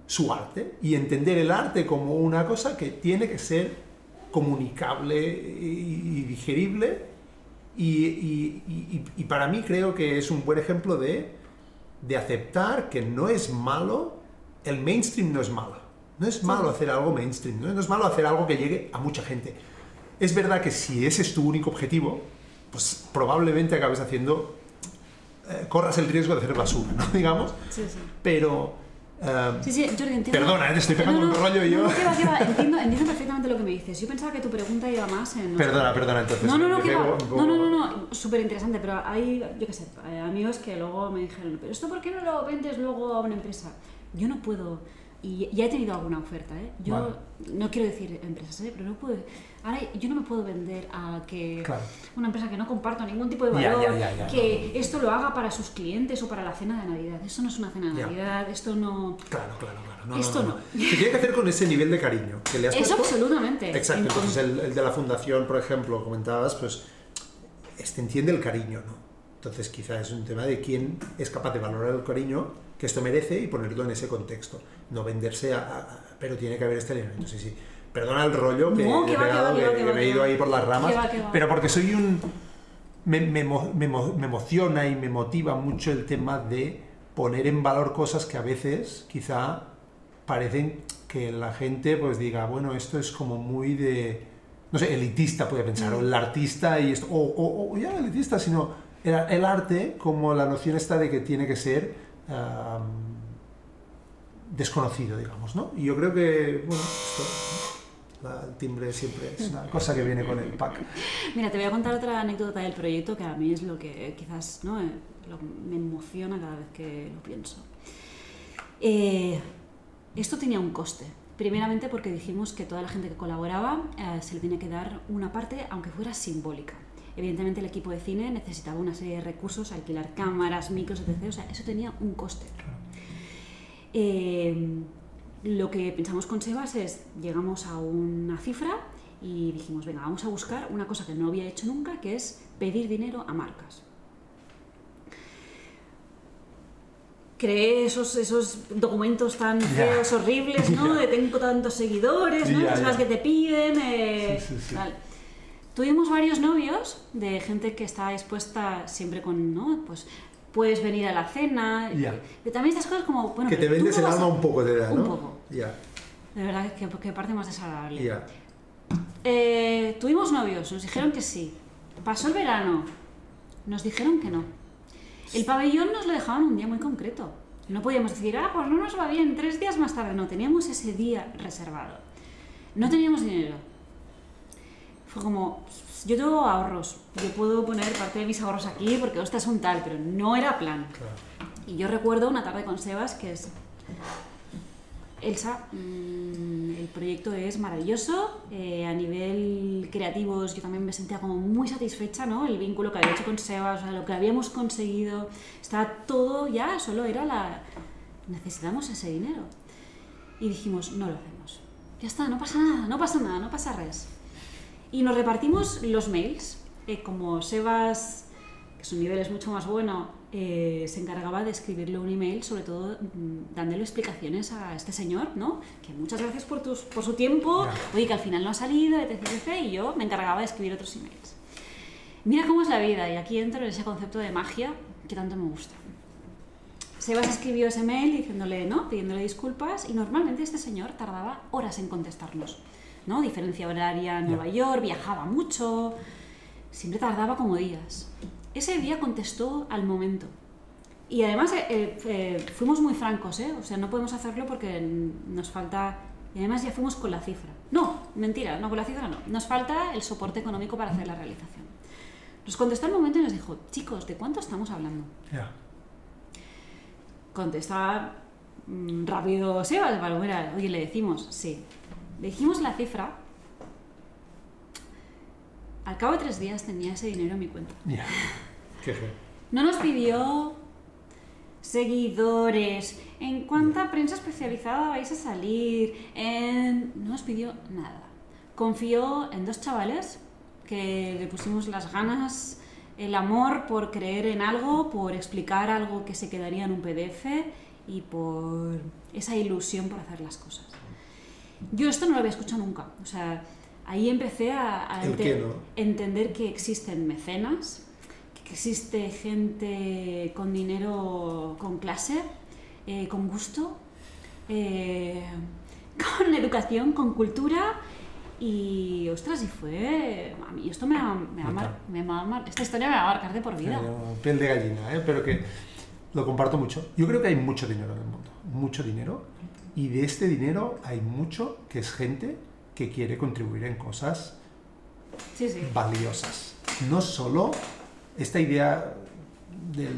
Speaker 2: su arte, y entender el arte como una cosa que tiene que ser comunicable y digerible, y, para mí creo que es un buen ejemplo de, de aceptar que no es malo, el mainstream no es malo, no es malo hacer algo mainstream, no es malo hacer algo que llegue a mucha gente. Es verdad que si ese es tu único objetivo, pues probablemente acabes haciendo, eh, corras el riesgo de hacer basura, ¿no? Digamos.
Speaker 1: Sí, sí.
Speaker 2: Pero...
Speaker 1: Uh, sí, sí, Jordi, entiendo.
Speaker 2: Perdona, te estoy pegando un rollo y yo.
Speaker 1: No, no, que va, que va. Entiendo, entiendo, perfectamente lo que me dices. Yo pensaba que tu pregunta iba más en.
Speaker 2: perdona, perdona, entonces.
Speaker 1: No, no, no, que va. No, no, no, no. Súper interesante, pero hay, yo qué sé, eh, amigos que luego me dijeron, ¿pero esto por qué no lo vendes luego a una empresa? Yo no puedo. Y ya he tenido alguna oferta, ¿eh? Yo no quiero decir empresas, ¿eh? Pero no puedo Ahora yo no me puedo vender a que una empresa que no comparto ningún tipo de valor, que esto lo haga para sus clientes o para la cena de Navidad. Eso no es una cena de Navidad, esto no...
Speaker 2: Claro, claro, claro.
Speaker 1: esto no.
Speaker 2: Se tiene que hacer con ese nivel de cariño que le has
Speaker 1: Eso absolutamente.
Speaker 2: Exacto, entonces el, de la fundación, por ejemplo, comentabas, pues este entiende el cariño, ¿no? Entonces quizá es un tema de quién es capaz de valorar el cariño que esto merece y ponerlo en ese contexto. No venderse a, pero tiene que haber este elemento, sí, sí. Perdona el rollo que, he pegado, que, me he ido ahí por las ramas, pero porque soy un... Me, me, me, emociona y me motiva mucho el tema de poner en valor cosas que a veces quizá parecen que la gente pues diga, bueno, esto es como muy de, no sé, elitista puede pensar, o el artista y esto, o, o, ya elitista, sino el, el, arte como la noción está de que tiene que ser desconocido, digamos, ¿no? Y yo creo que, bueno, esto, el timbre siempre es una cosa que viene con el pack.
Speaker 1: Mira, te voy a contar otra anécdota del proyecto que a mí es lo que quizás ¿no? Eh, me emociona cada vez que lo pienso. Eh, esto tenía un coste. Primeramente porque dijimos que toda la gente que colaboraba eh, se le tenía que dar una parte, aunque fuera simbólica. Evidentemente el equipo de cine necesitaba una serie de recursos, alquilar cámaras, micros, etc. O sea, eso tenía un coste. Eh, lo que pensamos con Sebas es, llegamos a una cifra y dijimos, venga, vamos a buscar una cosa que no había hecho nunca, que es pedir dinero a marcas. Creé esos, esos documentos tan feos, horribles, ¿no? De tengo tantos seguidores, ¿no? Las que te piden. Eh, Tuvimos varios novios de gente que está dispuesta siempre con, ¿no? Pues puedes venir a la cena. Y también estas cosas como, bueno,
Speaker 2: que te vendes el alma un poco, de edad, ¿no?
Speaker 1: Un poco. De verdad, que, que parte más desagradable. Eh, tuvimos novios, nos dijeron que sí. Pasó el verano, nos dijeron que no. El pabellón nos lo dejaban un día muy concreto. No podíamos decir, ah, pues no nos va bien, tres días más tarde. No, teníamos ese día reservado. No teníamos dinero. Fue como, yo tengo ahorros, yo puedo poner parte de mis ahorros aquí porque estas son tal, pero no era plan. Y yo recuerdo una tarde con Sebas que es... Elsa, mm, el proyecto es maravilloso. eh, a nivel creativos yo también me sentía como muy satisfecha, ¿no? El vínculo que había hecho con Sebas, o sea, lo que habíamos conseguido. Estaba todo ya, solo era la... Necesitamos ese dinero. Y dijimos, no lo hacemos. Ya está, no pasa nada, no pasa nada, no pasa res. Y nos repartimos los mails. eh, como Sebas, que su nivel es mucho más bueno, eh, se encargaba de escribirle un email, sobre todo mm, dándole explicaciones a este señor, ¿no? Que muchas gracias por, tus, por su tiempo, oye, que al final no ha salido, etc, etc, y yo me encargaba de escribir otros emails. Mira cómo es la vida, y aquí entro en ese concepto de magia que tanto me gusta. Sebas escribió ese mail diciéndole, ¿no? Pidiéndole disculpas y normalmente este señor tardaba horas en contestarnos, ¿no? Diferencia horaria en Nueva York, viajaba mucho, siempre tardaba como días. Ese día contestó al momento. Y además eh, eh, eh, fuimos muy francos, ¿eh? O sea, no podemos hacerlo porque nos falta... Y además ya fuimos con la cifra. No, mentira, no con la cifra no. Nos falta el soporte económico para hacer la realización. Nos contestó al momento y nos dijo, chicos, ¿de cuánto estamos hablando?
Speaker 2: Ya.
Speaker 1: contesta mm, rápido Sebas, Palomera, oye, le decimos, sí. Dijimos la cifra. Al cabo de tres días tenía ese dinero en mi cuenta.
Speaker 2: Feo.
Speaker 1: No nos pidió seguidores, en cuánta prensa especializada vais a salir, en- no nos pidió nada. Confió en dos chavales que le pusimos las ganas, el amor por creer en algo, por explicar algo que se quedaría en un PDF y por esa ilusión por hacer las cosas. Yo esto no lo había escuchado nunca. O sea, ahí empecé a, a
Speaker 2: ¿El
Speaker 1: ente-
Speaker 2: qué no?
Speaker 1: entender que existen mecenas, que existe gente con dinero, con clase, eh, con gusto, eh, con educación, con cultura. Y ostras, y fue. A mí esto me va, me va mar- me va a mar- esta historia me va a marcar de por vida.
Speaker 2: Pero Piel de gallina, ¿eh? pero que lo comparto mucho. Yo creo que hay mucho dinero en el mundo, mucho dinero, y de este dinero hay mucho que es gente que quiere contribuir en cosas
Speaker 1: Sí, sí.
Speaker 2: valiosas. No solo esta idea del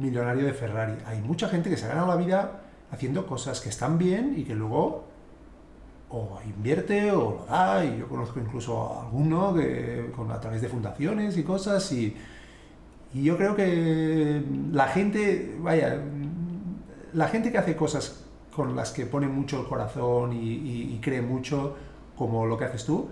Speaker 2: millonario de Ferrari, hay mucha gente que se ha ganado la vida haciendo cosas que están bien y que luego o invierte o lo da, y yo conozco incluso a alguno que, con, a través de fundaciones y cosas, y, y yo creo que la gente, vaya, la gente que hace cosas con las que pone mucho el corazón y, y- y cree mucho, como lo que haces tú,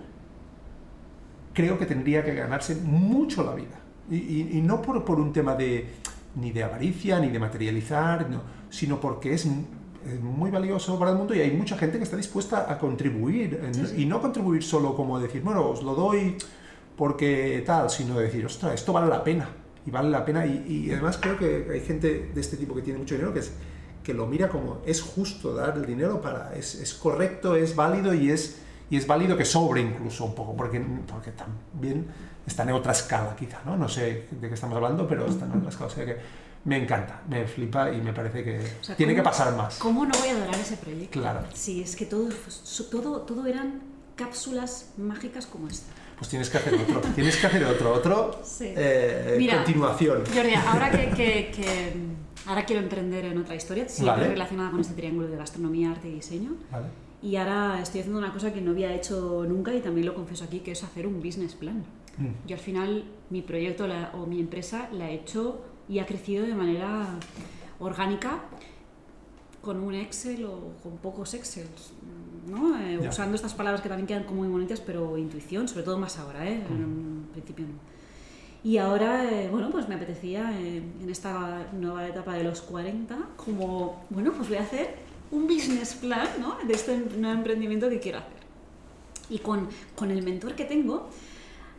Speaker 2: creo que tendría que ganarse mucho la vida. Y, y- no por, por un tema de ni de avaricia, ni de materializar, no, sino porque es, es muy valioso para el mundo y hay mucha gente que está dispuesta a contribuir. en-
Speaker 1: Sí, sí.
Speaker 2: Y no contribuir solo como decir, bueno, os lo doy porque tal, sino decir, ostras, esto vale la pena. Y vale la pena. Y, y además creo que hay gente de este tipo que tiene mucho dinero que, es, que lo mira como es justo dar el dinero para, es, es correcto, es válido y es, y es válido que sobre incluso un poco, porque, porque también está en otra escala quizá, ¿no? No sé de qué estamos hablando, pero está en otra escala. O sea que me encanta, me flipa y me parece que
Speaker 1: O sea,
Speaker 2: tiene que
Speaker 1: ¿cómo-
Speaker 2: pasar más.
Speaker 1: ¿Cómo no voy a adorar ese proyecto?
Speaker 2: Claro.
Speaker 1: Sí, es que todo, todo, todo eran cápsulas mágicas como esta.
Speaker 2: Pues tienes que hacer otro, tienes que hacer otro, otro
Speaker 1: Sí.
Speaker 2: eh,
Speaker 1: Mira,
Speaker 2: continuación.
Speaker 1: Jordi, ahora que, que- que- ahora quiero emprender en otra historia, siempre
Speaker 2: Vale.
Speaker 1: relacionada con este triángulo de gastronomía, arte y diseño.
Speaker 2: Vale.
Speaker 1: Y ahora estoy haciendo una cosa que no había hecho nunca y también lo confieso aquí, que es hacer un business plan.
Speaker 2: Mm.
Speaker 1: Yo al final mi proyecto la- o mi empresa la he hecho y ha crecido de manera orgánica con un Excel o con pocos Excels, ¿no? Eh, usando estas palabras que también quedan como muy bonitas, pero intuición, sobre todo más ahora, ¿eh? en un principio no. Y ahora, eh, bueno, pues me apetecía eh, en esta nueva etapa de los 40, como, bueno, pues voy a hacer un business plan, ¿no? De este nuevo emprendimiento que quiero hacer. Y con, con el mentor que tengo,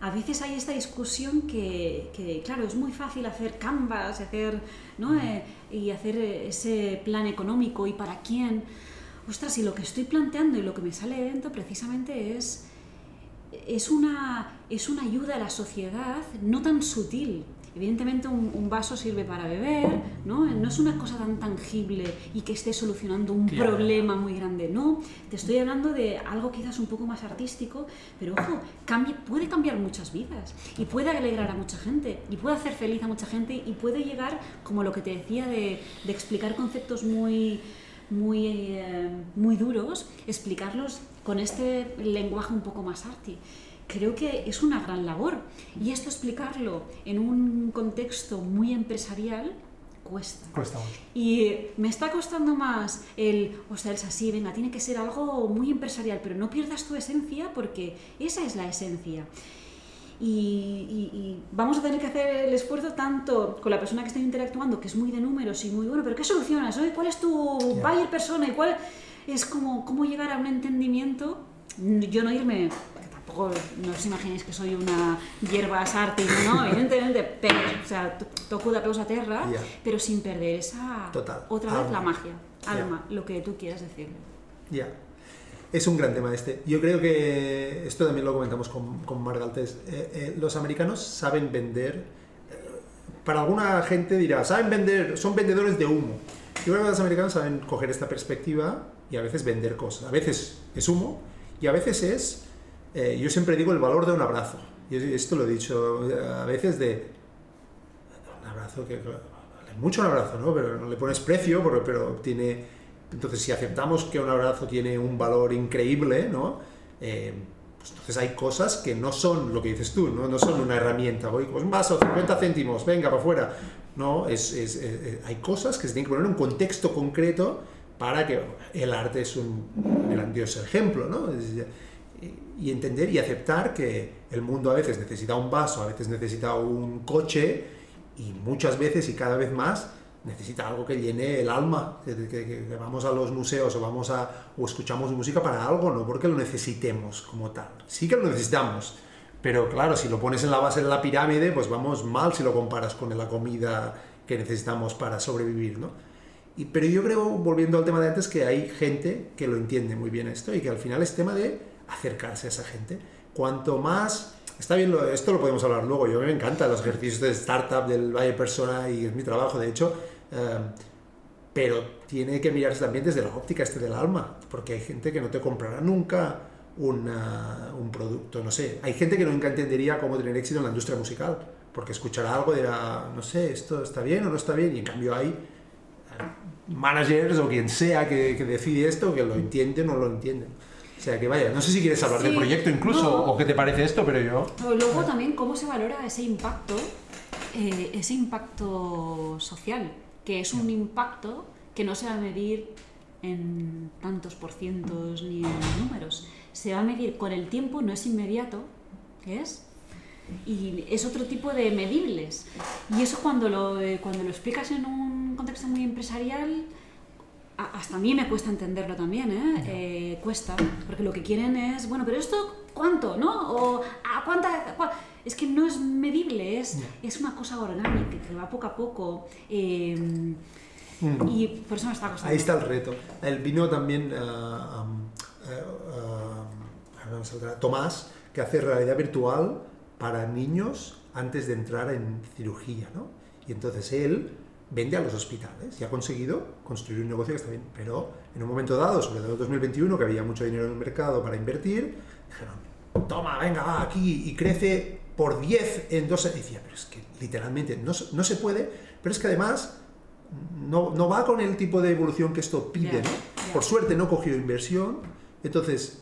Speaker 1: a veces hay esta discusión que, que, claro, es muy fácil hacer canvas y hacer, ¿no? Eh, y hacer eh, ese plan económico y para quién. Ostras, y lo que estoy planteando y lo que me sale de dentro precisamente es, es, una, es una ayuda a la sociedad no tan sutil. Evidentemente un, un vaso sirve para beber, ¿no? No es una cosa tan tangible y que esté solucionando un
Speaker 2: Claro.
Speaker 1: problema muy grande, no. Te estoy hablando de algo quizás un poco más artístico, pero ojo, cambie- puede cambiar muchas vidas y puede alegrar a mucha gente y puede hacer feliz a mucha gente y puede llegar, como lo que te decía, de, de explicar conceptos muy muy, eh, muy duros, explicarlos con este lenguaje un poco más arty. Creo que es una gran labor. Y esto explicarlo en un contexto muy empresarial, cuesta.
Speaker 2: Cuesta mucho.
Speaker 1: Y me está costando más el, o sea, el así, venga, tiene que ser algo muy empresarial, pero no pierdas tu esencia porque esa es la esencia. Y, vamos a tener que hacer el esfuerzo tanto con la persona que está interactuando, que es muy de números y muy bueno, pero ¿qué solucionas? ¿Cuál es tu buyer persona? ¿Y cuál es como cómo llegar a un entendimiento? Yo no irme tampoco no os imaginéis que soy una hierba sarti, no, evidentemente, pero, o sea, toco de peus a tierra, pero sin perder esa, otra vez la magia, alma, lo que tú quieras decirle.
Speaker 2: Ya. Es un gran tema este. Yo creo que esto también lo comentamos con, con Margaltes. Eh, eh, los americanos saben vender. Eh, para alguna gente dirá, saben vender, son vendedores de humo. Yo creo que los americanos saben coger esta perspectiva y a veces vender cosas. A veces es humo y a veces es eh, yo siempre digo el valor de un abrazo. Y esto lo he dicho a veces de un abrazo que vale mucho un abrazo, ¿no? Pero no le pones precio, pero, pero tiene... Entonces, si aceptamos que un abrazo tiene un valor increíble, ¿no? Eh, pues entonces hay cosas que no son lo que dices tú, no, no son una herramienta. Voy, pues un vaso, 50 céntimos, venga, para afuera. No, es, es, eh, hay cosas que se tienen que poner en un contexto concreto para que el arte es un grandioso ejemplo, ¿no? y entender y aceptar que el mundo a veces necesita un vaso, a veces necesita un coche y muchas veces y cada vez más necesita algo que llene el alma, que, vamos a los museos o vamos a o escuchamos música para algo, no porque lo necesitemos como tal. Sí que lo necesitamos, pero claro, si lo pones en la base de la pirámide, pues vamos mal si lo comparas con la comida que necesitamos para sobrevivir, ¿no? Y, pero yo creo, volviendo al tema de antes, que hay gente que lo entiende muy bien esto y que al final es tema de acercarse a esa gente. Cuanto más... Está bien, esto lo podemos hablar luego. Yo me encanta los ejercicios de startup del Valle Persona y es mi trabajo, de hecho. Eh, pero tiene que mirarse también desde la óptica este del alma, porque hay gente que no te comprará nunca un producto, no sé. Hay gente que nunca entendería cómo tener éxito en la industria musical, porque escuchará algo dirá, no sé, esto está bien o no está bien, y en cambio hay managers o quien sea que, que decide esto que lo entienden o no lo entienden. O sea que vaya, no sé si quieres hablar del proyecto incluso o qué te parece esto, pero yo...
Speaker 1: luego también cómo se valora ese impacto, eh, ese impacto social, que es un impacto que no se va a medir en tantos por cientos ni en números. Se va a medir con el tiempo, no es inmediato, ¿qué es? Y es otro tipo de medibles. Y eso cuando lo, eh, cuando lo explicas en un contexto muy empresarial, hasta a mí me cuesta entenderlo también, ¿eh? ¿eh? Cuesta, porque lo que quieren es, bueno, pero esto, ¿cuánto? ¿No? O, ¿a cuánta? Es que no es medible, es, es una cosa orgánica que va poco a poco. Mm. Y por eso me está costando.
Speaker 2: Ahí está el reto. El vino también, uh, Tomás, que hace realidad virtual para niños antes de entrar en cirugía, ¿no? Y entonces él vende a los hospitales y ha conseguido construir un negocio que está bien. Pero en un momento dado, sobre todo en 2021, que había mucho dinero en el mercado para invertir, dijeron, toma, venga, va aquí y crece por 10 en dos... Y decía, pero es que literalmente no, no se puede, pero es que además no, no, va con el tipo de evolución que esto pide. Por suerte no cogió inversión, entonces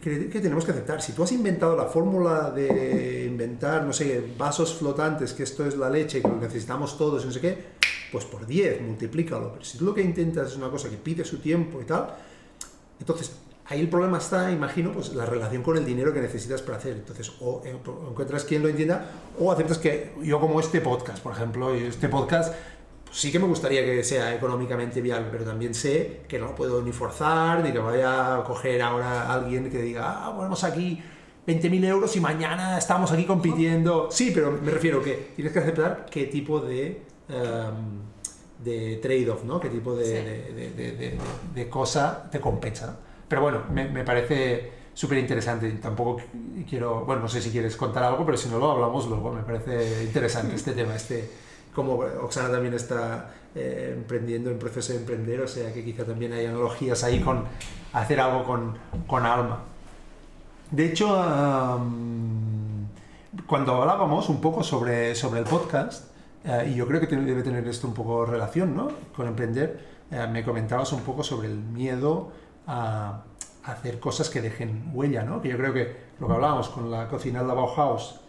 Speaker 2: que, tenemos que aceptar. Si tú has inventado la fórmula de inventar, no sé, vasos flotantes, que esto es la leche, que lo necesitamos todos no sé qué, pues por 10, multiplícalo. Pero si tú lo que intentas es una cosa que pide su tiempo y tal, entonces ahí el problema está, imagino, pues la relación con el dinero que necesitas para hacer. Entonces, o encuentras quien lo entienda, o aceptas que yo como este podcast, por ejemplo, este podcast sí que me gustaría que sea económicamente viable, pero también sé que no lo puedo ni forzar, ni que vaya a coger ahora a alguien que diga, ah, ponemos aquí 20.000 euros y mañana estamos aquí compitiendo. Sí, pero me refiero que tienes que aceptar qué tipo de, em, de trade-off, ¿no? Qué tipo de, de, cosa te compensa. Pero bueno, me, me parece súper interesante. Tampoco quiero, bueno, no sé si quieres contar algo, pero si no lo hablamos luego. Me parece interesante este tema, este como Oxana también está eh, emprendiendo en proceso de emprender, o sea que quizá también hay analogías ahí con hacer algo con, con alma. De hecho, cuando hablábamos un poco sobre, sobre el podcast, Eh, y yo creo que debe tener esto un poco relación ¿no? con emprender. Eh, me comentabas un poco sobre el miedo a, hacer cosas que dejen huella, ¿no? que yo creo que lo que hablábamos con la cocina de la Bauhaus,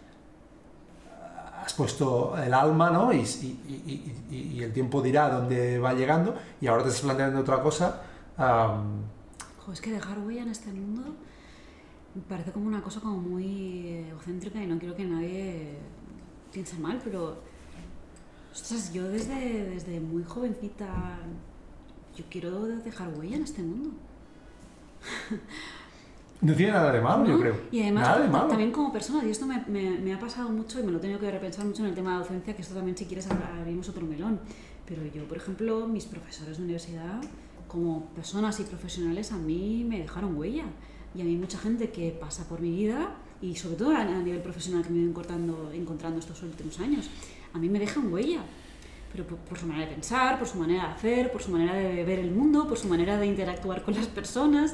Speaker 2: has puesto el alma ¿no? y, el tiempo dirá dónde va llegando y ahora te estás planteando otra cosa.
Speaker 1: es que dejar huella en este mundo parece como una cosa como muy egocéntrica y no quiero que nadie piense mal, pero ostras, yo desde, desde muy jovencita yo quiero dejar huella en este mundo.
Speaker 2: No tiene nada de malo, yo creo.
Speaker 1: Y además, también como persona, y esto me, me, me, ha pasado mucho y me lo he tenido que repensar mucho en el tema de la docencia, que esto también si quieres abrimos otro melón. Pero yo, por ejemplo, mis profesores de universidad, como personas y profesionales, a mí me dejaron huella. Y a mí mucha gente que pasa por mi vida, y sobre todo a, nivel profesional que me he ido encontrando, encontrando estos últimos años, a mí me dejan huella pero por, su manera de pensar, por su manera de hacer, por su manera de ver el mundo, por su manera de interactuar con las personas.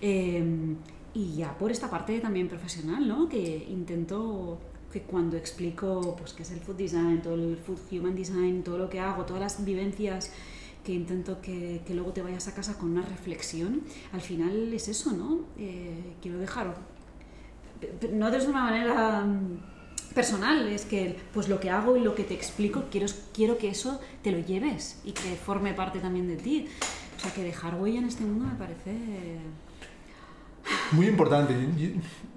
Speaker 1: Em, y ya por esta parte también profesional, ¿no? Que intento que cuando explico pues, qué es el food design, todo el food human design, todo lo que hago, todas las vivencias que intento que, que luego te vayas a casa con una reflexión, al final es eso, ¿no? Eh, quiero dejar, no desde una manera personal, es que pues lo que hago y lo que te explico, quiero, quiero que eso te lo lleves y que forme parte también de ti. O sea, que dejar huella en este mundo me parece...
Speaker 2: Muy importante.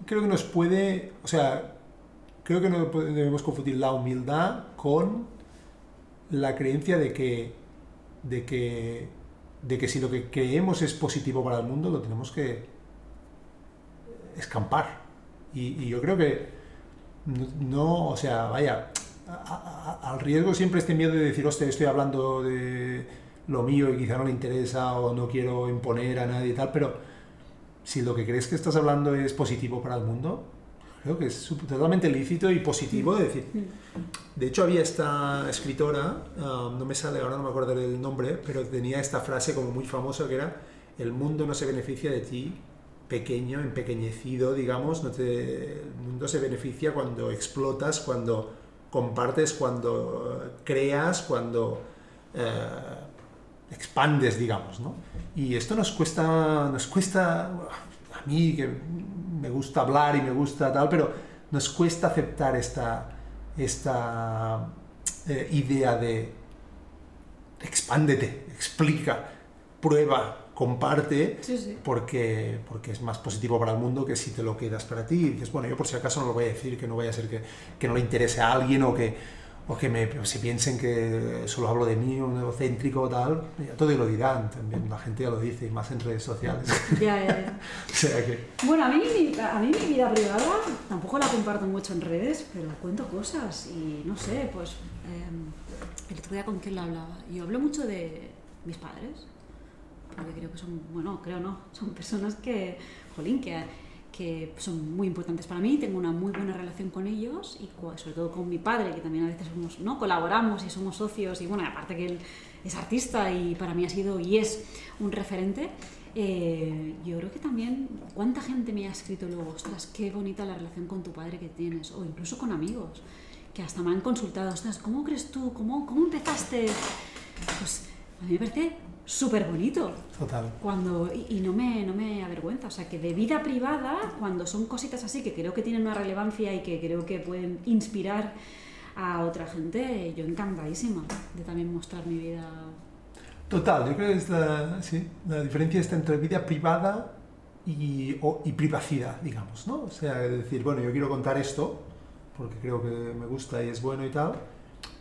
Speaker 2: creo que nos puede, o sea, creo que no debemos confundir la humildad con la creencia de que, de que, de que si lo que creemos es positivo para el mundo, lo tenemos que escampar. y yo creo que no, o sea, vaya, al riesgo siempre este miedo de decir, hostia, estoy hablando de lo mío y quizá no le interesa o no quiero imponer a nadie y tal, pero si lo que crees que estás hablando es positivo para el mundo, creo que es totalmente lícito y positivo de decir. Mm. De hecho, había esta escritora, um, no me sale ahora, no me acuerdo del nombre, pero tenía esta frase como muy famosa que era, el mundo no se beneficia de ti, pequeño, empequeñecido, digamos, no te, el mundo se beneficia cuando explotas, cuando compartes, cuando creas, cuando eh, expandes, digamos, ¿no? Y esto nos cuesta, nos cuesta, a mí que me gusta hablar y me gusta tal, pero nos cuesta aceptar esta, esta eh, idea de expándete, explica, prueba, comparte Porque, porque es más positivo para el mundo que si te lo quedas para ti y dices, bueno, yo por si acaso no lo voy a decir, que no vaya a ser que, que no le interese a alguien o que, o que me, si piensen que solo hablo de mí, un egocéntrico o tal, ya todo lo dirán también, la gente ya lo dice, y más en redes sociales.
Speaker 1: Ya, ya, Bueno, a mí, a mí mi vida privada tampoco la comparto mucho en redes, pero cuento cosas y no sé, pues eh, el otro día con quién la hablaba. Yo hablo mucho de mis padres, porque creo que son, bueno, creo no, son personas que, jolín, que, que son muy importantes para mí, tengo una muy buena relación con ellos y sobre todo con mi padre, que también a veces somos, ¿no? colaboramos y somos socios y bueno, aparte que él es artista y para mí ha sido y es un referente, eh, yo creo que también, ¿cuánta gente me ha escrito luego, ostras, qué bonita la relación con tu padre que tienes? O incluso con amigos, que hasta me han consultado, ostras, ¿cómo crees tú? ¿Cómo, cómo empezaste? Pues a mí me parece súper bonito.
Speaker 2: Total.
Speaker 1: Cuando, y, no, me, no me avergüenza. O sea, que de vida privada, cuando son cositas así que creo que tienen una relevancia y que creo que pueden inspirar a otra gente, yo encantadísima de también mostrar mi vida.
Speaker 2: Total, yo creo que es la, sí, la diferencia está entre vida privada y, y privacidad, digamos, ¿no? O sea, decir, bueno, yo quiero contar esto porque creo que me gusta y es bueno y tal,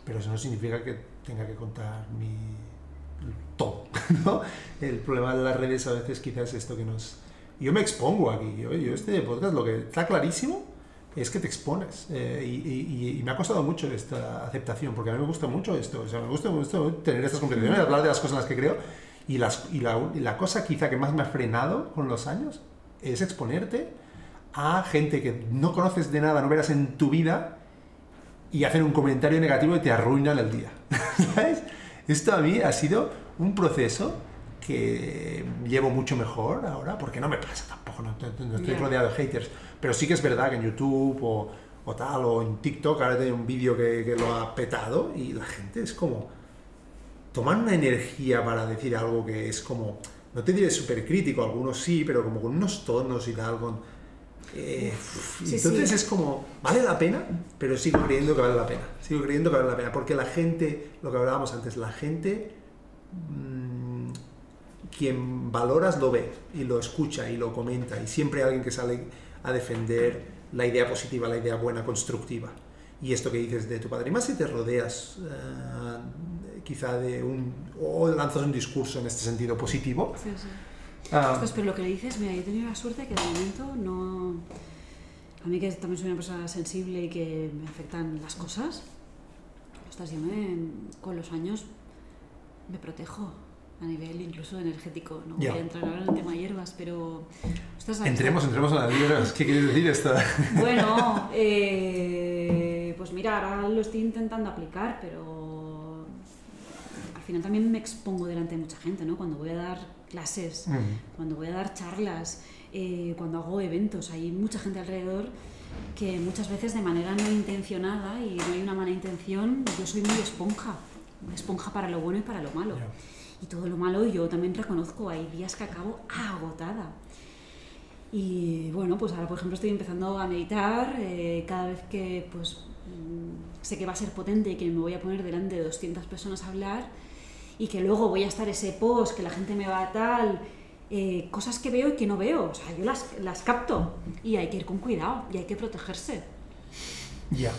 Speaker 2: pero eso no significa que tenga que contar mi todo. ¿no? El problema de las redes a veces quizás es esto que nos... Yo me expongo aquí, yo, yo este podcast lo que está clarísimo es que te expones. Eh, y, y, me ha costado mucho esta aceptación, porque a mí me gusta mucho esto. O sea, me gusta mucho tener estas conversaciones, hablar de las cosas en las que creo. Y, las, y la, la, cosa quizá que más me ha frenado con los años es exponerte a gente que no conoces de nada, no verás en tu vida, y hacer un comentario negativo y te arruinan el día. ¿Sabes? Esto a mí ha sido un proceso que llevo mucho mejor ahora, porque no me pasa tampoco, no, estoy rodeado de haters, pero sí que es verdad que en YouTube o, o tal, o en TikTok, ahora tiene un vídeo que, que lo ha petado y la gente es como, toman una energía para decir algo que es como, no te diré súper crítico, algunos sí, pero como con unos tonos y tal, con... eh,
Speaker 1: Sí,
Speaker 2: entonces
Speaker 1: sí.
Speaker 2: es como, vale la pena, pero sigo creyendo que vale la pena. Sigo creyendo que vale la pena, porque la gente, lo que hablábamos antes, la gente, mm, quien valoras lo ve y lo escucha y lo comenta, y siempre hay alguien que sale a defender la idea positiva, la idea buena, constructiva. Y esto que dices de tu padre, y más si te rodeas eh, quizá de un, o lanzas un discurso en este sentido positivo.
Speaker 1: Sí, sí.
Speaker 2: ah,
Speaker 1: Ostras, pero lo que dices, mira, yo he tenido la suerte que de momento no... A mí que también soy una persona sensible y que me afectan las cosas, ostras, yo me, con los años me protejo a nivel incluso energético. No voy a entrar ahora en el tema hierbas, pero...
Speaker 2: Entremos, entremos a las libras. ¿Qué quieres decir esto?
Speaker 1: Bueno, eh, pues mira, ahora lo estoy intentando aplicar, pero al final también me expongo delante de mucha gente, ¿no? Cuando voy a dar clases, cuando voy a dar charlas, eh, cuando hago eventos, hay mucha gente alrededor que muchas veces de manera no intencionada y no hay una mala intención, yo soy muy esponja, una esponja para lo bueno y para lo malo.
Speaker 2: Ya.
Speaker 1: Y todo lo malo yo también reconozco, hay días que acabo agotada. Y bueno, pues ahora por ejemplo estoy empezando a meditar, eh, cada vez que pues mm, sé que va a ser potente y que me voy a poner delante de 200 personas a hablar y que luego voy a estar ese post, que la gente me va a tal, eh, cosas que veo y que no veo, o sea, yo las, las capto y hay que ir con cuidado y hay que protegerse.
Speaker 2: Ya.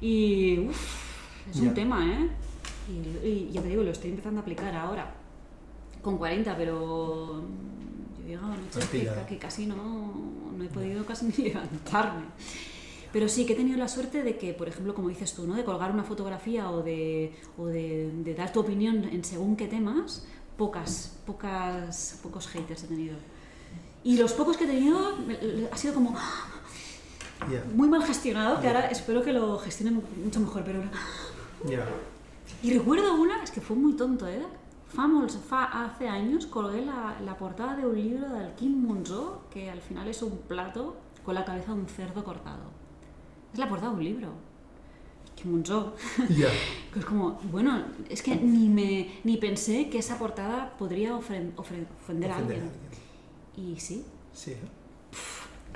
Speaker 1: Y uff, es
Speaker 2: Ya.
Speaker 1: un tema, ¿eh? Y, y ya te digo, lo estoy empezando a aplicar ahora, con 40, pero yo he llegado a noches que,
Speaker 2: Tranquila.
Speaker 1: que casi no, no he podido casi ni levantarme. Pero sí que he tenido la suerte de que, por ejemplo, como dices tú, ¿no? de colgar una fotografía o de, o de, de dar tu opinión en según qué temas, pocas, pocas, pocos haters he tenido. Y los pocos que he tenido ha sido como
Speaker 2: Ya.
Speaker 1: muy mal gestionado, que ahora espero que lo gestionen mucho mejor, pero...
Speaker 2: Ya.
Speaker 1: Y recuerdo una, es que fue muy tonto, ¿eh? Fa, molts, fa hace años colgué la, la portada de un libro del Kim Monzó, que al final es un plato con la cabeza de un cerdo cortado. Es la portada de un libro. Kim Monzó.
Speaker 2: Ya.
Speaker 1: Que es como, bueno, es que ni, me, ni pensé que esa portada podría ofren- ofre- ofender a
Speaker 2: Ofender a
Speaker 1: alguien. Y sí,
Speaker 2: Sí.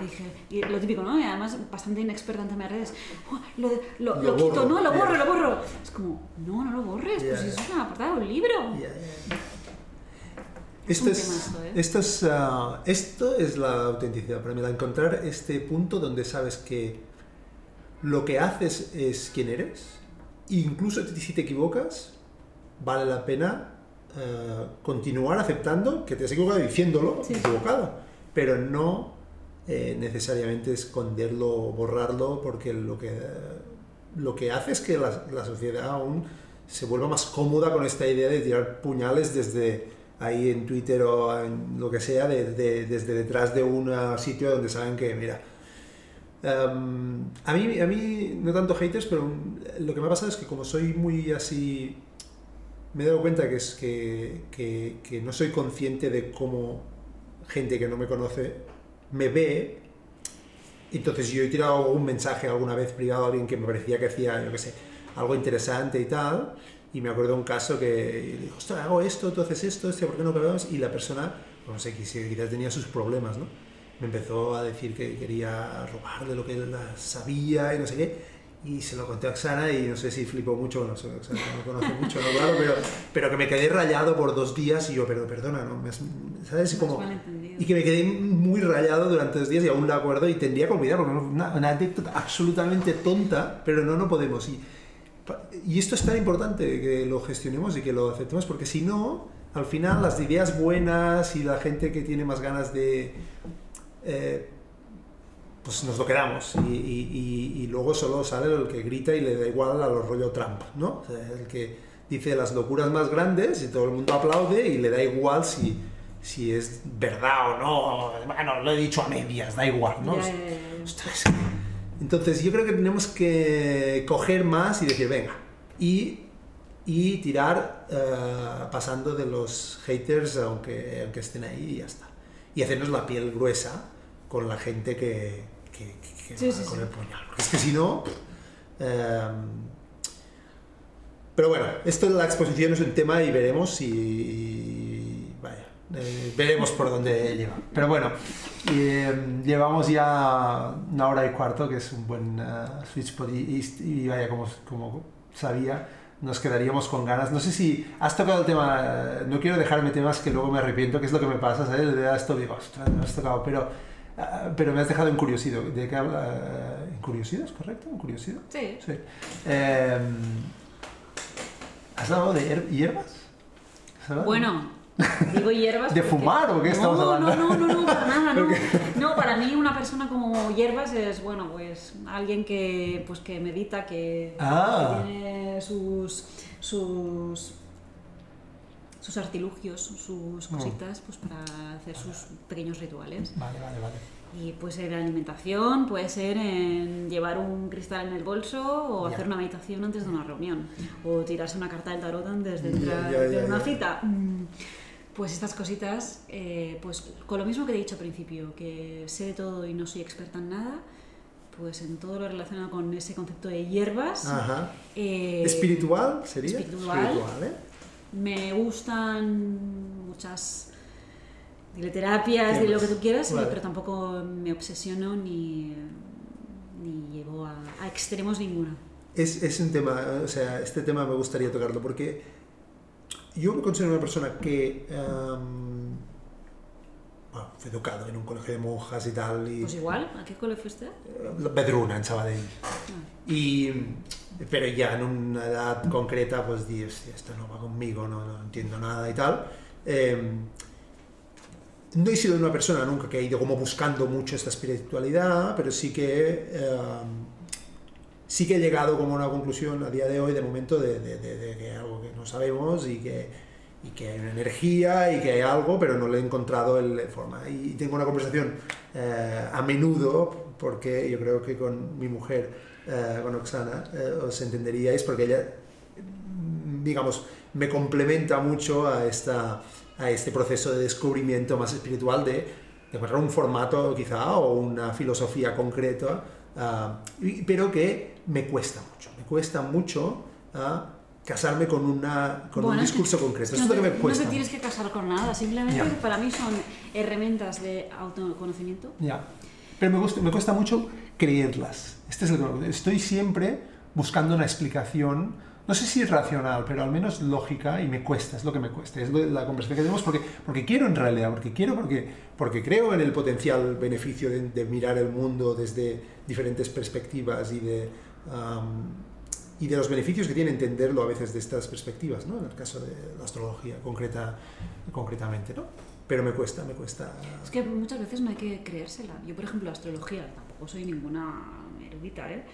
Speaker 1: Y dije, y lo típico, ¿no? Y además bastante inexperta en temas de redes. "Oh, lo, lo,
Speaker 2: Lo
Speaker 1: lo quito,
Speaker 2: borro,
Speaker 1: ¿no? Lo borro, lo borro. Es como, no, no lo borres,
Speaker 2: Ya,
Speaker 1: pues eso es una portada de un libro.
Speaker 2: Ya, ya.
Speaker 1: Es
Speaker 2: Esto es,
Speaker 1: ¿eh?
Speaker 2: esto, es, ah, esto es la autenticidad para mí, la encontrar este punto donde sabes que lo que haces es quien eres, incluso si te equivocas, vale la pena eh, continuar aceptando que te has equivocado y diciéndolo,
Speaker 1: Sí.
Speaker 2: equivocado, pero no eh, necesariamente esconderlo o borrarlo porque lo que, lo que hace es que la, la sociedad aún se vuelva más cómoda con esta idea de tirar puñales desde ahí en Twitter o en lo que sea, de- de- desde detrás de un sitio donde saben que, mira, em, a, mí, a mí no tanto haters, pero lo que me ha pasado es que como soy muy así, me he dado cuenta que, es que, que no soy consciente de cómo gente que no me conoce me ve. Entonces yo he tirado un mensaje alguna vez privado a alguien que me parecía que hacía, yo qué sé, algo interesante y tal. Y me acuerdo un caso que dijo, ostras, hago esto, tú haces esto, este, ¿por qué no grabamos? Y la persona, pues no sé, quizás tenía sus problemas, ¿no? Me empezó a decir que quería robar de lo que él sabía y no sé qué. Y se lo conté a Oxana y no sé si flipó mucho, no sé, Oxana no conoce mucho, ¿no? Claro, pero, pero que me quedé rayado por dos días y yo, pero perdona, ¿no? Me ¿Sabes? Como. Y que me quedé muy rayado durante dos días y aún la acuerdo y tendría que olvidar porque es una, una anécdota absolutamente tonta, pero no, no podemos. Y, y esto es tan importante que lo gestionemos y que lo aceptemos porque si no, al final las ideas buenas y la gente que tiene más ganas de... eh, pues nos lo quedamos y, y- y- y luego solo sale el que grita y le da igual a los rollo Trump, ¿no? O sea, el que dice las locuras más grandes y todo el mundo aplaude y le da igual si, si es verdad o no. Bueno, lo he dicho a medias, da igual, ¿no?
Speaker 1: Ya.
Speaker 2: Ostras. Entonces yo creo que tenemos que coger más y decir, venga, y, y tirar eh, pasando de los haters aunque, aunque estén ahí y ya está. Y hacernos la piel gruesa con la gente que, que, que
Speaker 1: Sí,
Speaker 2: va
Speaker 1: sí,
Speaker 2: con
Speaker 1: sí.
Speaker 2: el puñal. Porque es que si no... eh, pero bueno, esto de la exposición es un tema y veremos si... Eh, veremos por dónde lleva. Pero bueno, eh, llevamos ya una hora y cuarto, que es un buen eh, switch spot y, y- vaya, como, como sabía, nos quedaríamos con ganas. No sé si has tocado el tema, eh, no quiero dejarme temas que luego me arrepiento, que es lo que me pasa, ¿sabes? De esto digo, ostras, no has tocado, pero, ah, pero me has dejado encuriosido. ¿De qué habla? ¿Encuriosido? ¿Es correcto? ¿Encuriosido?
Speaker 1: Sí.
Speaker 2: Sí. Eh, ¿Has hablado de hier- hierbas?
Speaker 1: Bueno, digo hierbas.
Speaker 2: ¿De
Speaker 1: porque-
Speaker 2: fumar o qué
Speaker 1: no,
Speaker 2: estamos hablando?
Speaker 1: No, no, no, no, para nada, no. No, para mí una persona como hierbas es, bueno, pues alguien que, pues, que medita, que,
Speaker 2: Ah.
Speaker 1: que tiene sus, sus, sus artilugios, sus
Speaker 2: Mm.
Speaker 1: cositas, pues para hacer sus pequeños rituales.
Speaker 2: Vale, vale, vale.
Speaker 1: Y puede ser en alimentación, puede ser en llevar un cristal en el bolso o
Speaker 2: Ya.
Speaker 1: hacer una meditación antes de una reunión o tirarse una carta del tarot antes de entrar
Speaker 2: ya, ya,
Speaker 1: en una cita. Pues estas cositas, eh, pues con lo mismo que he dicho al principio, que sé de todo y no soy experta en nada, pues en todo lo relacionado con ese concepto de hierbas,
Speaker 2: Ajá.
Speaker 1: eh,
Speaker 2: ¿Espiritual sería?
Speaker 1: espiritual.
Speaker 2: ¿eh?
Speaker 1: me gustan muchas terapias, de lo que tú quieras,
Speaker 2: Vale.
Speaker 1: pero tampoco me obsesiono ni, ni llevo a, a extremos ninguna.
Speaker 2: Es, es un tema, o sea, este tema me gustaría tocarlo porque yo me considero una persona que em, bueno, fue educado en un colegio de monjas y tal, y
Speaker 1: Pues igual, ¿a qué cole fuiste?
Speaker 2: eh, Bedruna en Sabadell.
Speaker 1: Ah,
Speaker 2: Y, pero ya en una edad concreta, pues di, "Hostia, esto no va conmigo, no, no entiendo nada y tal. Em, no he sido una persona nunca que ha ido como buscando mucho esta espiritualidad, pero sí que em, sí que he llegado como una conclusión a día de hoy, de momento, de, de- de- que algo que no sabemos y que, y que hay una energía y que hay algo, pero no le he encontrado el forma. Y tengo una conversación eh, a menudo, porque yo creo que con mi mujer, eh, con Oksana, eh, os entenderíais, porque ella, digamos, me complementa mucho a, esta, a este proceso de descubrimiento más espiritual de, encontrar un formato quizá o una filosofía concreta, ah, pero que me cuesta mucho. Me cuesta mucho ah, casarme con, una, con un
Speaker 1: Bueno,
Speaker 2: discurso concreto. Eso
Speaker 1: no
Speaker 2: es lo que me cuesta.
Speaker 1: No te tienes que casar con nada, simplemente
Speaker 2: Ya.
Speaker 1: para mí son herramientas de autoconocimiento.
Speaker 2: Ya. Pero me, gusta, me cuesta mucho creerlas. Este es el problema. Estoy siempre buscando una explicación, no sé si racional, pero al menos lógica, y me cuesta, es lo que me cuesta. Es la conversación que tenemos porque, porque quiero en realidad, porque quiero, porque, porque creo en el potencial beneficio de, de mirar el mundo desde diferentes perspectivas y de, am, y de los beneficios que tiene entenderlo a veces de estas perspectivas, ¿no? en el caso de la astrología concreta, concretamente. ¿no? Pero me cuesta, me cuesta.
Speaker 1: Es que muchas veces no hay que creérsela. Yo, por ejemplo, astrología, tampoco soy ninguna erudita, ¿eh?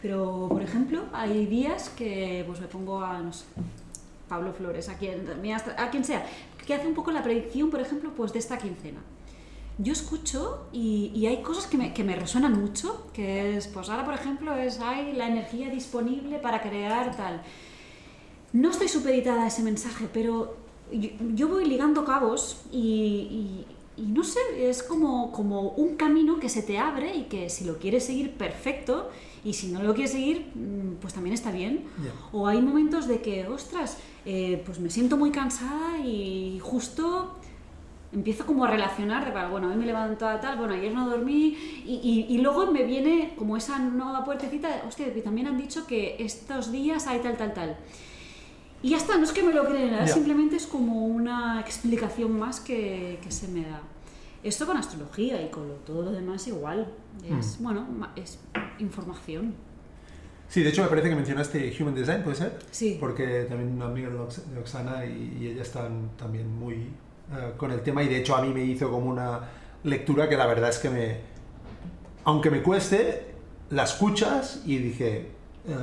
Speaker 1: Pero, por ejemplo, hay días que pues me pongo a, no sé, Pablo Flores, a quien, a quien sea, que hace un poco la predicción, por ejemplo, pues de esta quincena. Yo escucho y, y hay cosas que me, que me resuenan mucho, que es, pues ahora, por ejemplo, es, hay la energía disponible para crear tal. No estoy supeditada a ese mensaje, pero yo, yo voy ligando cabos y, y- y no sé, es como, como un camino que se te abre y que si lo quieres seguir, perfecto, y si no lo quieres seguir, mm, pues también está bien. O hay momentos de que, ostras, eh, pues me siento muy cansada y justo empiezo como a relacionar, de, bueno, hoy me levanto a tal, bueno, ayer no dormí, y, y- y luego me viene como esa nueva puertecita, hostia, que también han dicho que estos días hay tal, tal, tal. Y ya está, no es que me lo crean,
Speaker 2: Ya.
Speaker 1: simplemente es como una explicación más que, que se me da. Esto con astrología y con lo- todo lo demás igual. Es,
Speaker 2: Mm.
Speaker 1: bueno, es información.
Speaker 2: Sí, de hecho me parece que mencionaste Human Design, ¿puede ser?
Speaker 1: Sí.
Speaker 2: Porque también una amiga de Ox- de Oksana y, y ella están también muy eh, con el tema y de hecho a mí me hizo como una lectura que la verdad es que me, aunque me cueste, la escuchas y dije,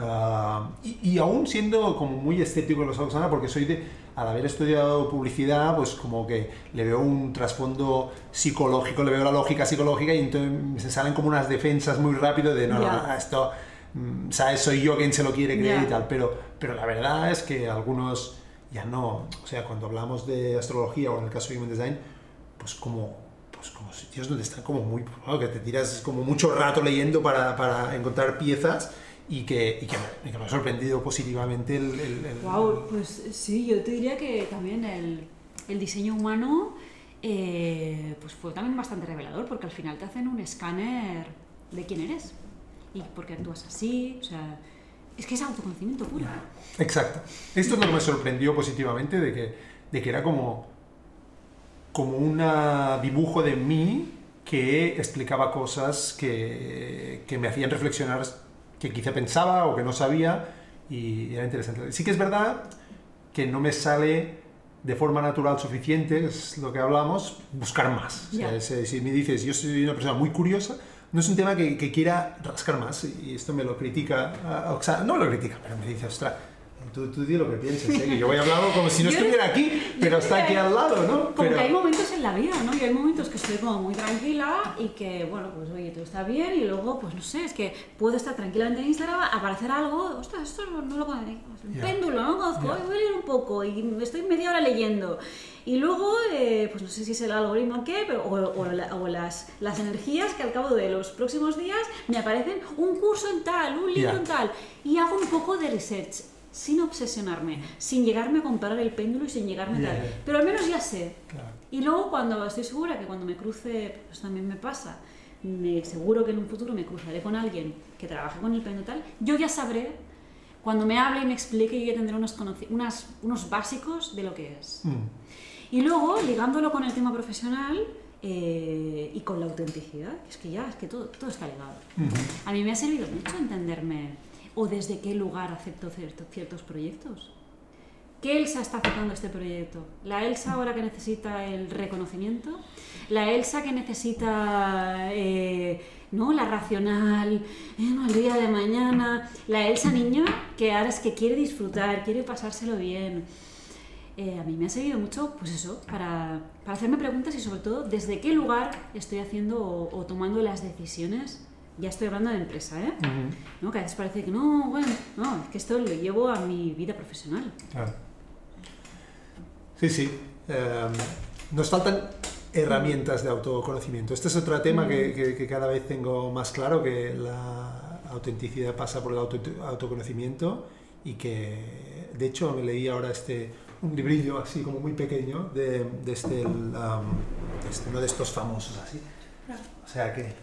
Speaker 2: ah, y, y aún siendo como muy escéptico en los Oksana, porque soy de, al haber estudiado publicidad, pues como que le veo un trasfondo psicológico, le veo la lógica psicológica y entonces se salen como unas defensas muy rápido de, no,
Speaker 1: Ya.
Speaker 2: no, esto, mm, ¿sabes? Soy yo quien se lo quiere creer y tal, pero, pero la verdad es que algunos ya no, o sea, cuando hablamos de astrología o en el caso de Human Design, pues como pues como sitios donde están como muy, que te tiras como mucho rato leyendo para, para encontrar piezas y que, y que, me, ha sorprendido positivamente el, el,
Speaker 1: Wow, pues sí, yo te diría que también el, el diseño humano eh, pues fue también bastante revelador porque al final te hacen un escáner de quién eres y por qué actúas así, es que es autoconocimiento puro.
Speaker 2: Exacto. Esto es lo que me sorprendió positivamente de que, de que era como, como un dibujo de mí que explicaba cosas que, que me hacían reflexionar que quizá pensaba o que no sabía y era interesante. Sí que es verdad que no me sale de forma natural suficiente, es lo que hablamos, buscar más. si me dices, yo soy una persona muy curiosa, no es un tema que, que quiera rascar más y esto me lo critica, o sea, no lo critica, pero me dice, ostras, Tú, tú di lo que pienses, ¿eh? que yo voy a hablar como si no estuviera aquí, pero está aquí al lado, ¿no?
Speaker 1: Como
Speaker 2: que
Speaker 1: hay momentos en la vida, ¿no? Y hay momentos que estoy como muy tranquila y que, bueno, pues oye, todo está bien y luego, pues no sé, es que puedo estar tranquilamente en Instagram, aparecer algo, ostras, esto no, lo conozco, un péndulo, no lo conozco, voy a leer un poco y estoy media hora leyendo. Y luego, eh, pues no sé si es el algoritmo o qué, pero, o, o, las, las, energías que al cabo de los próximos días me aparecen un curso en tal, un libro en tal, y hago un poco de research sin obsesionarme, sin llegarme a comparar el péndulo y sin llegarme a tal. Pero al menos ya sé. Y luego cuando estoy segura que cuando me cruce, pues también me pasa, me, seguro que en un futuro me cruzaré con alguien que trabaje con el péndulo tal, yo ya sabré, cuando me hable y me explique, yo ya tendré unos, unas, unos básicos de lo que es. Mm. Y luego, ligándolo con el tema profesional, eh, y con la autenticidad, es que ya, es que todo, todo está ligado. A mí me ha servido mucho entenderme o desde qué lugar acepto ciertos proyectos. ¿Qué Elsa está aceptando este proyecto? ¿La Elsa ahora que necesita el reconocimiento? ¿La Elsa que necesita eh, ¿no? la racional, eh, el día de mañana? ¿La Elsa niña que ahora es que quiere disfrutar, quiere pasárselo bien? Eh, a mí me ha servido mucho, pues eso, para, para, hacerme preguntas y sobre todo desde qué lugar estoy haciendo o tomando las decisiones ya estoy hablando de empresa, ¿eh? ¿No? Que a veces parece que no, bueno, no, es que esto lo llevo a mi vida profesional.
Speaker 2: Claro. Sí, sí. Em, nos faltan herramientas de autoconocimiento. Este es otro tema que, que, cada vez tengo más claro, que la autenticidad pasa por el autoconocimiento y que, de hecho, me leí ahora este, un librillo así como muy pequeño de, de, este, este, uno de estos famosos así. O sea que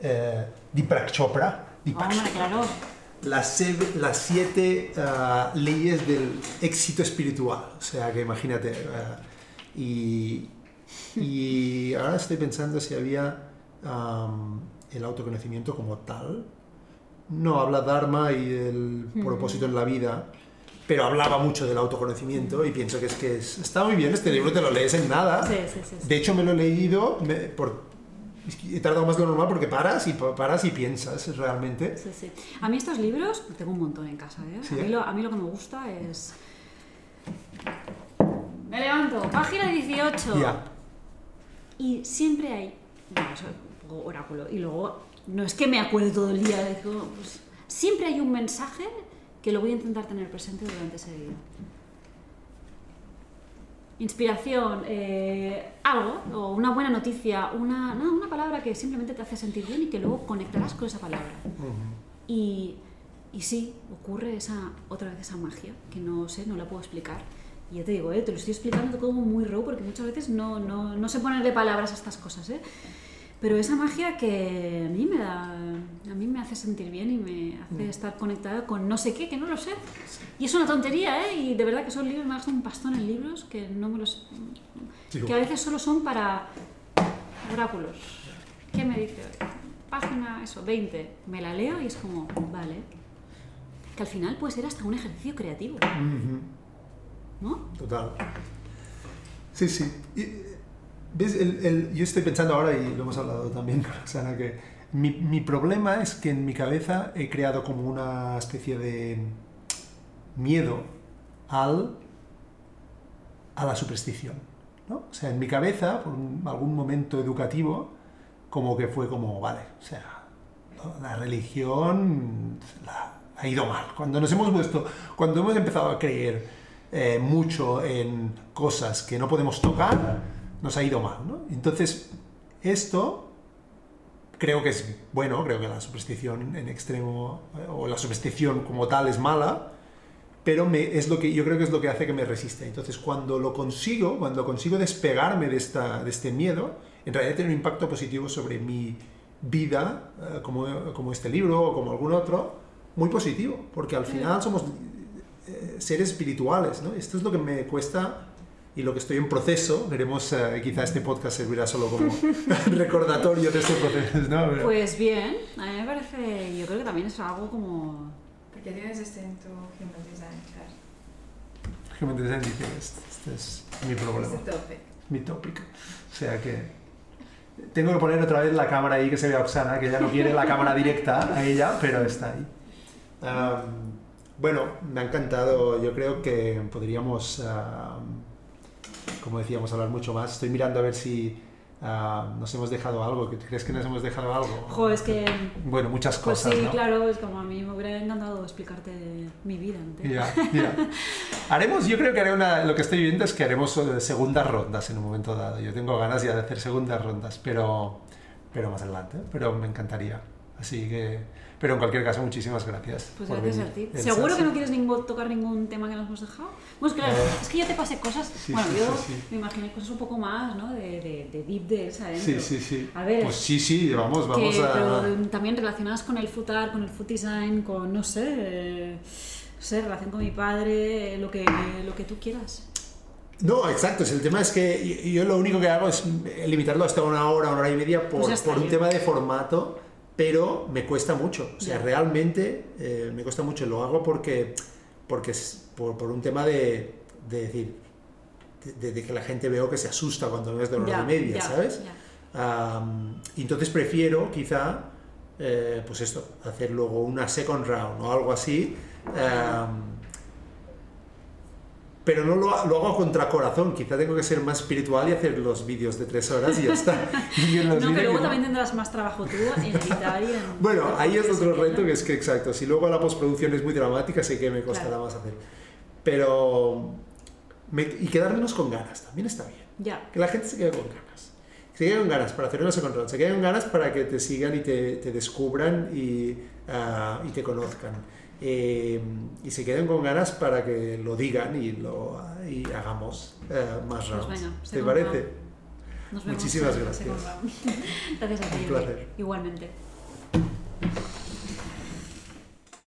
Speaker 2: eh, Deepak Chopra.
Speaker 1: claro.
Speaker 2: Las, las siete ah, leyes del éxito espiritual. O sea, que imagínate. Ah, y, y, ahora estoy pensando si había el autoconocimiento como tal. No habla Dharma y del propósito en la vida, pero hablaba mucho del autoconocimiento y pienso que es que está muy bien, este libro te lo lees en nada. de hecho, me lo he leído por, he tardado más de lo normal porque paras y paras y piensas realmente.
Speaker 1: Sí, sí. A mí estos libros, tengo un montón en casa, ¿eh? A, mí lo, a, mí lo, que me gusta es... Me levanto, página 18.
Speaker 2: Ya.
Speaker 1: Y siempre hay... Bueno, eso es un oráculo. Y luego, no es que me acuerde todo el día, de, pues, siempre hay un mensaje que lo voy a intentar tener presente durante ese día inspiración, eh, algo, o una buena noticia, una, no, una palabra que simplemente te hace sentir bien y que luego conectarás con esa palabra. y, y sí, ocurre esa, otra vez esa magia, que no sé, no la puedo explicar. Y ya te digo, eh, te lo estoy explicando como muy raw porque muchas veces no, no, no se ponen de palabras estas cosas. ¿eh? Pero esa magia que a mí me da, a mí me hace sentir bien y me hace mm. estar conectada con no sé qué, que no lo sé. Y es una tontería, ¿eh? Y de verdad que son libros, me gasto un pastón en libros que no me los... que a veces solo son para oráculos. ¿Qué me dice? Página, eso, 20. Me la leo y es como, vale. Que al final puede ser hasta un ejercicio creativo. ¿No?
Speaker 2: Total. Sí, sí. ¿Ves? El, yo estoy pensando ahora, y lo hemos hablado también con Roxana, que mi, mi, problema es que en mi cabeza he creado como una especie de miedo al, a la superstición. ¿no? O sea, en mi cabeza, por algún momento educativo, como que fue como, vale, o sea, la religión ha ido mal. Cuando nos hemos puesto, cuando hemos empezado a creer eh, mucho en cosas que no podemos tocar, nos ha ido mal. ¿no? Entonces, esto creo que es bueno, creo que la superstición en extremo, eh, o la superstición como tal es mala, pero me, es lo que, yo creo que es lo que hace que me resista. Entonces, cuando lo consigo, cuando consigo despegarme de, esta, de este miedo, en realidad tiene un impacto positivo sobre mi vida, eh, como, como este libro o como algún otro, muy positivo, porque al final somos eh, seres espirituales, ¿no? Esto es lo que me cuesta y lo que estoy en proceso, veremos, eh, quizá este podcast servirá solo como recordatorio de este proceso, ¿no?
Speaker 1: Pues bien, a mí me parece, yo creo que también es algo como...
Speaker 3: Porque tienes este en tu Human Design chart.
Speaker 2: Human Design dice, este, este es mi problema.
Speaker 3: Este topic.
Speaker 2: Mi tópico. O sea que tengo que poner otra vez la cámara ahí que se vea Oksana, que ella no quiere la cámara directa a ella, pero está ahí. Um, bueno, me ha encantado. Yo creo que podríamos, um, como decíamos, hablar mucho más. Estoy mirando a ver si uh, nos hemos dejado algo. ¿Crees que nos hemos dejado algo?
Speaker 1: Jo, es que...
Speaker 2: Bueno, muchas
Speaker 1: Pues
Speaker 2: cosas,
Speaker 1: sí,
Speaker 2: ¿no?
Speaker 1: claro, es como a mí me hubiera encantado explicarte mi vida entera.
Speaker 2: Ya, ya. Haremos, yo creo que haré una, lo que estoy viendo es que haremos eh, segundas rondas en un momento dado. Yo tengo ganas ya de hacer segundas rondas, pero, pero más adelante, pero me encantaría. Así que, pero en cualquier caso, muchísimas gracias.
Speaker 1: Pues
Speaker 2: por
Speaker 1: gracias a
Speaker 2: venir,
Speaker 1: ti.
Speaker 2: Elsa,
Speaker 1: ¿Seguro que no quieres ningún- tocar ningún tema que nos hemos dejado? Pues claro,
Speaker 2: Eh,
Speaker 1: es que yo te pasé cosas,
Speaker 2: sí,
Speaker 1: bueno,
Speaker 2: sí,
Speaker 1: yo
Speaker 2: sí,
Speaker 1: me imaginé cosas un poco más, ¿no? De, de, de deep de esa.
Speaker 2: Sí, sí, sí.
Speaker 1: A ver,
Speaker 2: Pues sí, sí, vamos, vamos
Speaker 1: que,
Speaker 2: a...
Speaker 1: pero también relacionadas con el food art, con el food design, con, no sé, eh, no sé, relación con mi padre, lo que, lo que tú quieras.
Speaker 2: No, exacto. El tema es que yo- lo único que hago es limitarlo hasta una hora, una hora y media por,
Speaker 1: Pues ya
Speaker 2: por un tema de formato, pero me cuesta mucho. O sea, realmente eh, me cuesta mucho. Lo hago porque, porque es por, por un tema de, de decir, de, de que la gente veo que se asusta cuando ves de hora y media, ¿sabes? y entonces prefiero quizá, eh, pues esto, hacer luego una second round o algo así. Pero no lo, lo hago a contracorazón, quizá tengo que ser más espiritual y hacer los vídeos de tres horas y ya está. Y
Speaker 1: No, que luego
Speaker 2: no-
Speaker 1: también tendrás más trabajo tú en editar y en...
Speaker 2: Bueno, ahí es otro reto que es que, exacto, si luego la postproducción es muy dramática, sé que me costará
Speaker 1: Claro.
Speaker 2: más hacer. Pero... me- y quedarnos con ganas, también está bien.
Speaker 1: Ya,
Speaker 2: Que la gente se quede con ganas. Se quede con ganas para hacer una second round. Se quede con ganas para que te sigan y te, te descubran y, ah, y te conozcan. Eh, y se queden con ganas para que lo digan y lo hagamos eh, más
Speaker 1: pues
Speaker 2: rounds. ¿Te parece? Muchísimas gracias.
Speaker 1: gracias a ti.
Speaker 2: Un placer.
Speaker 1: Igualmente.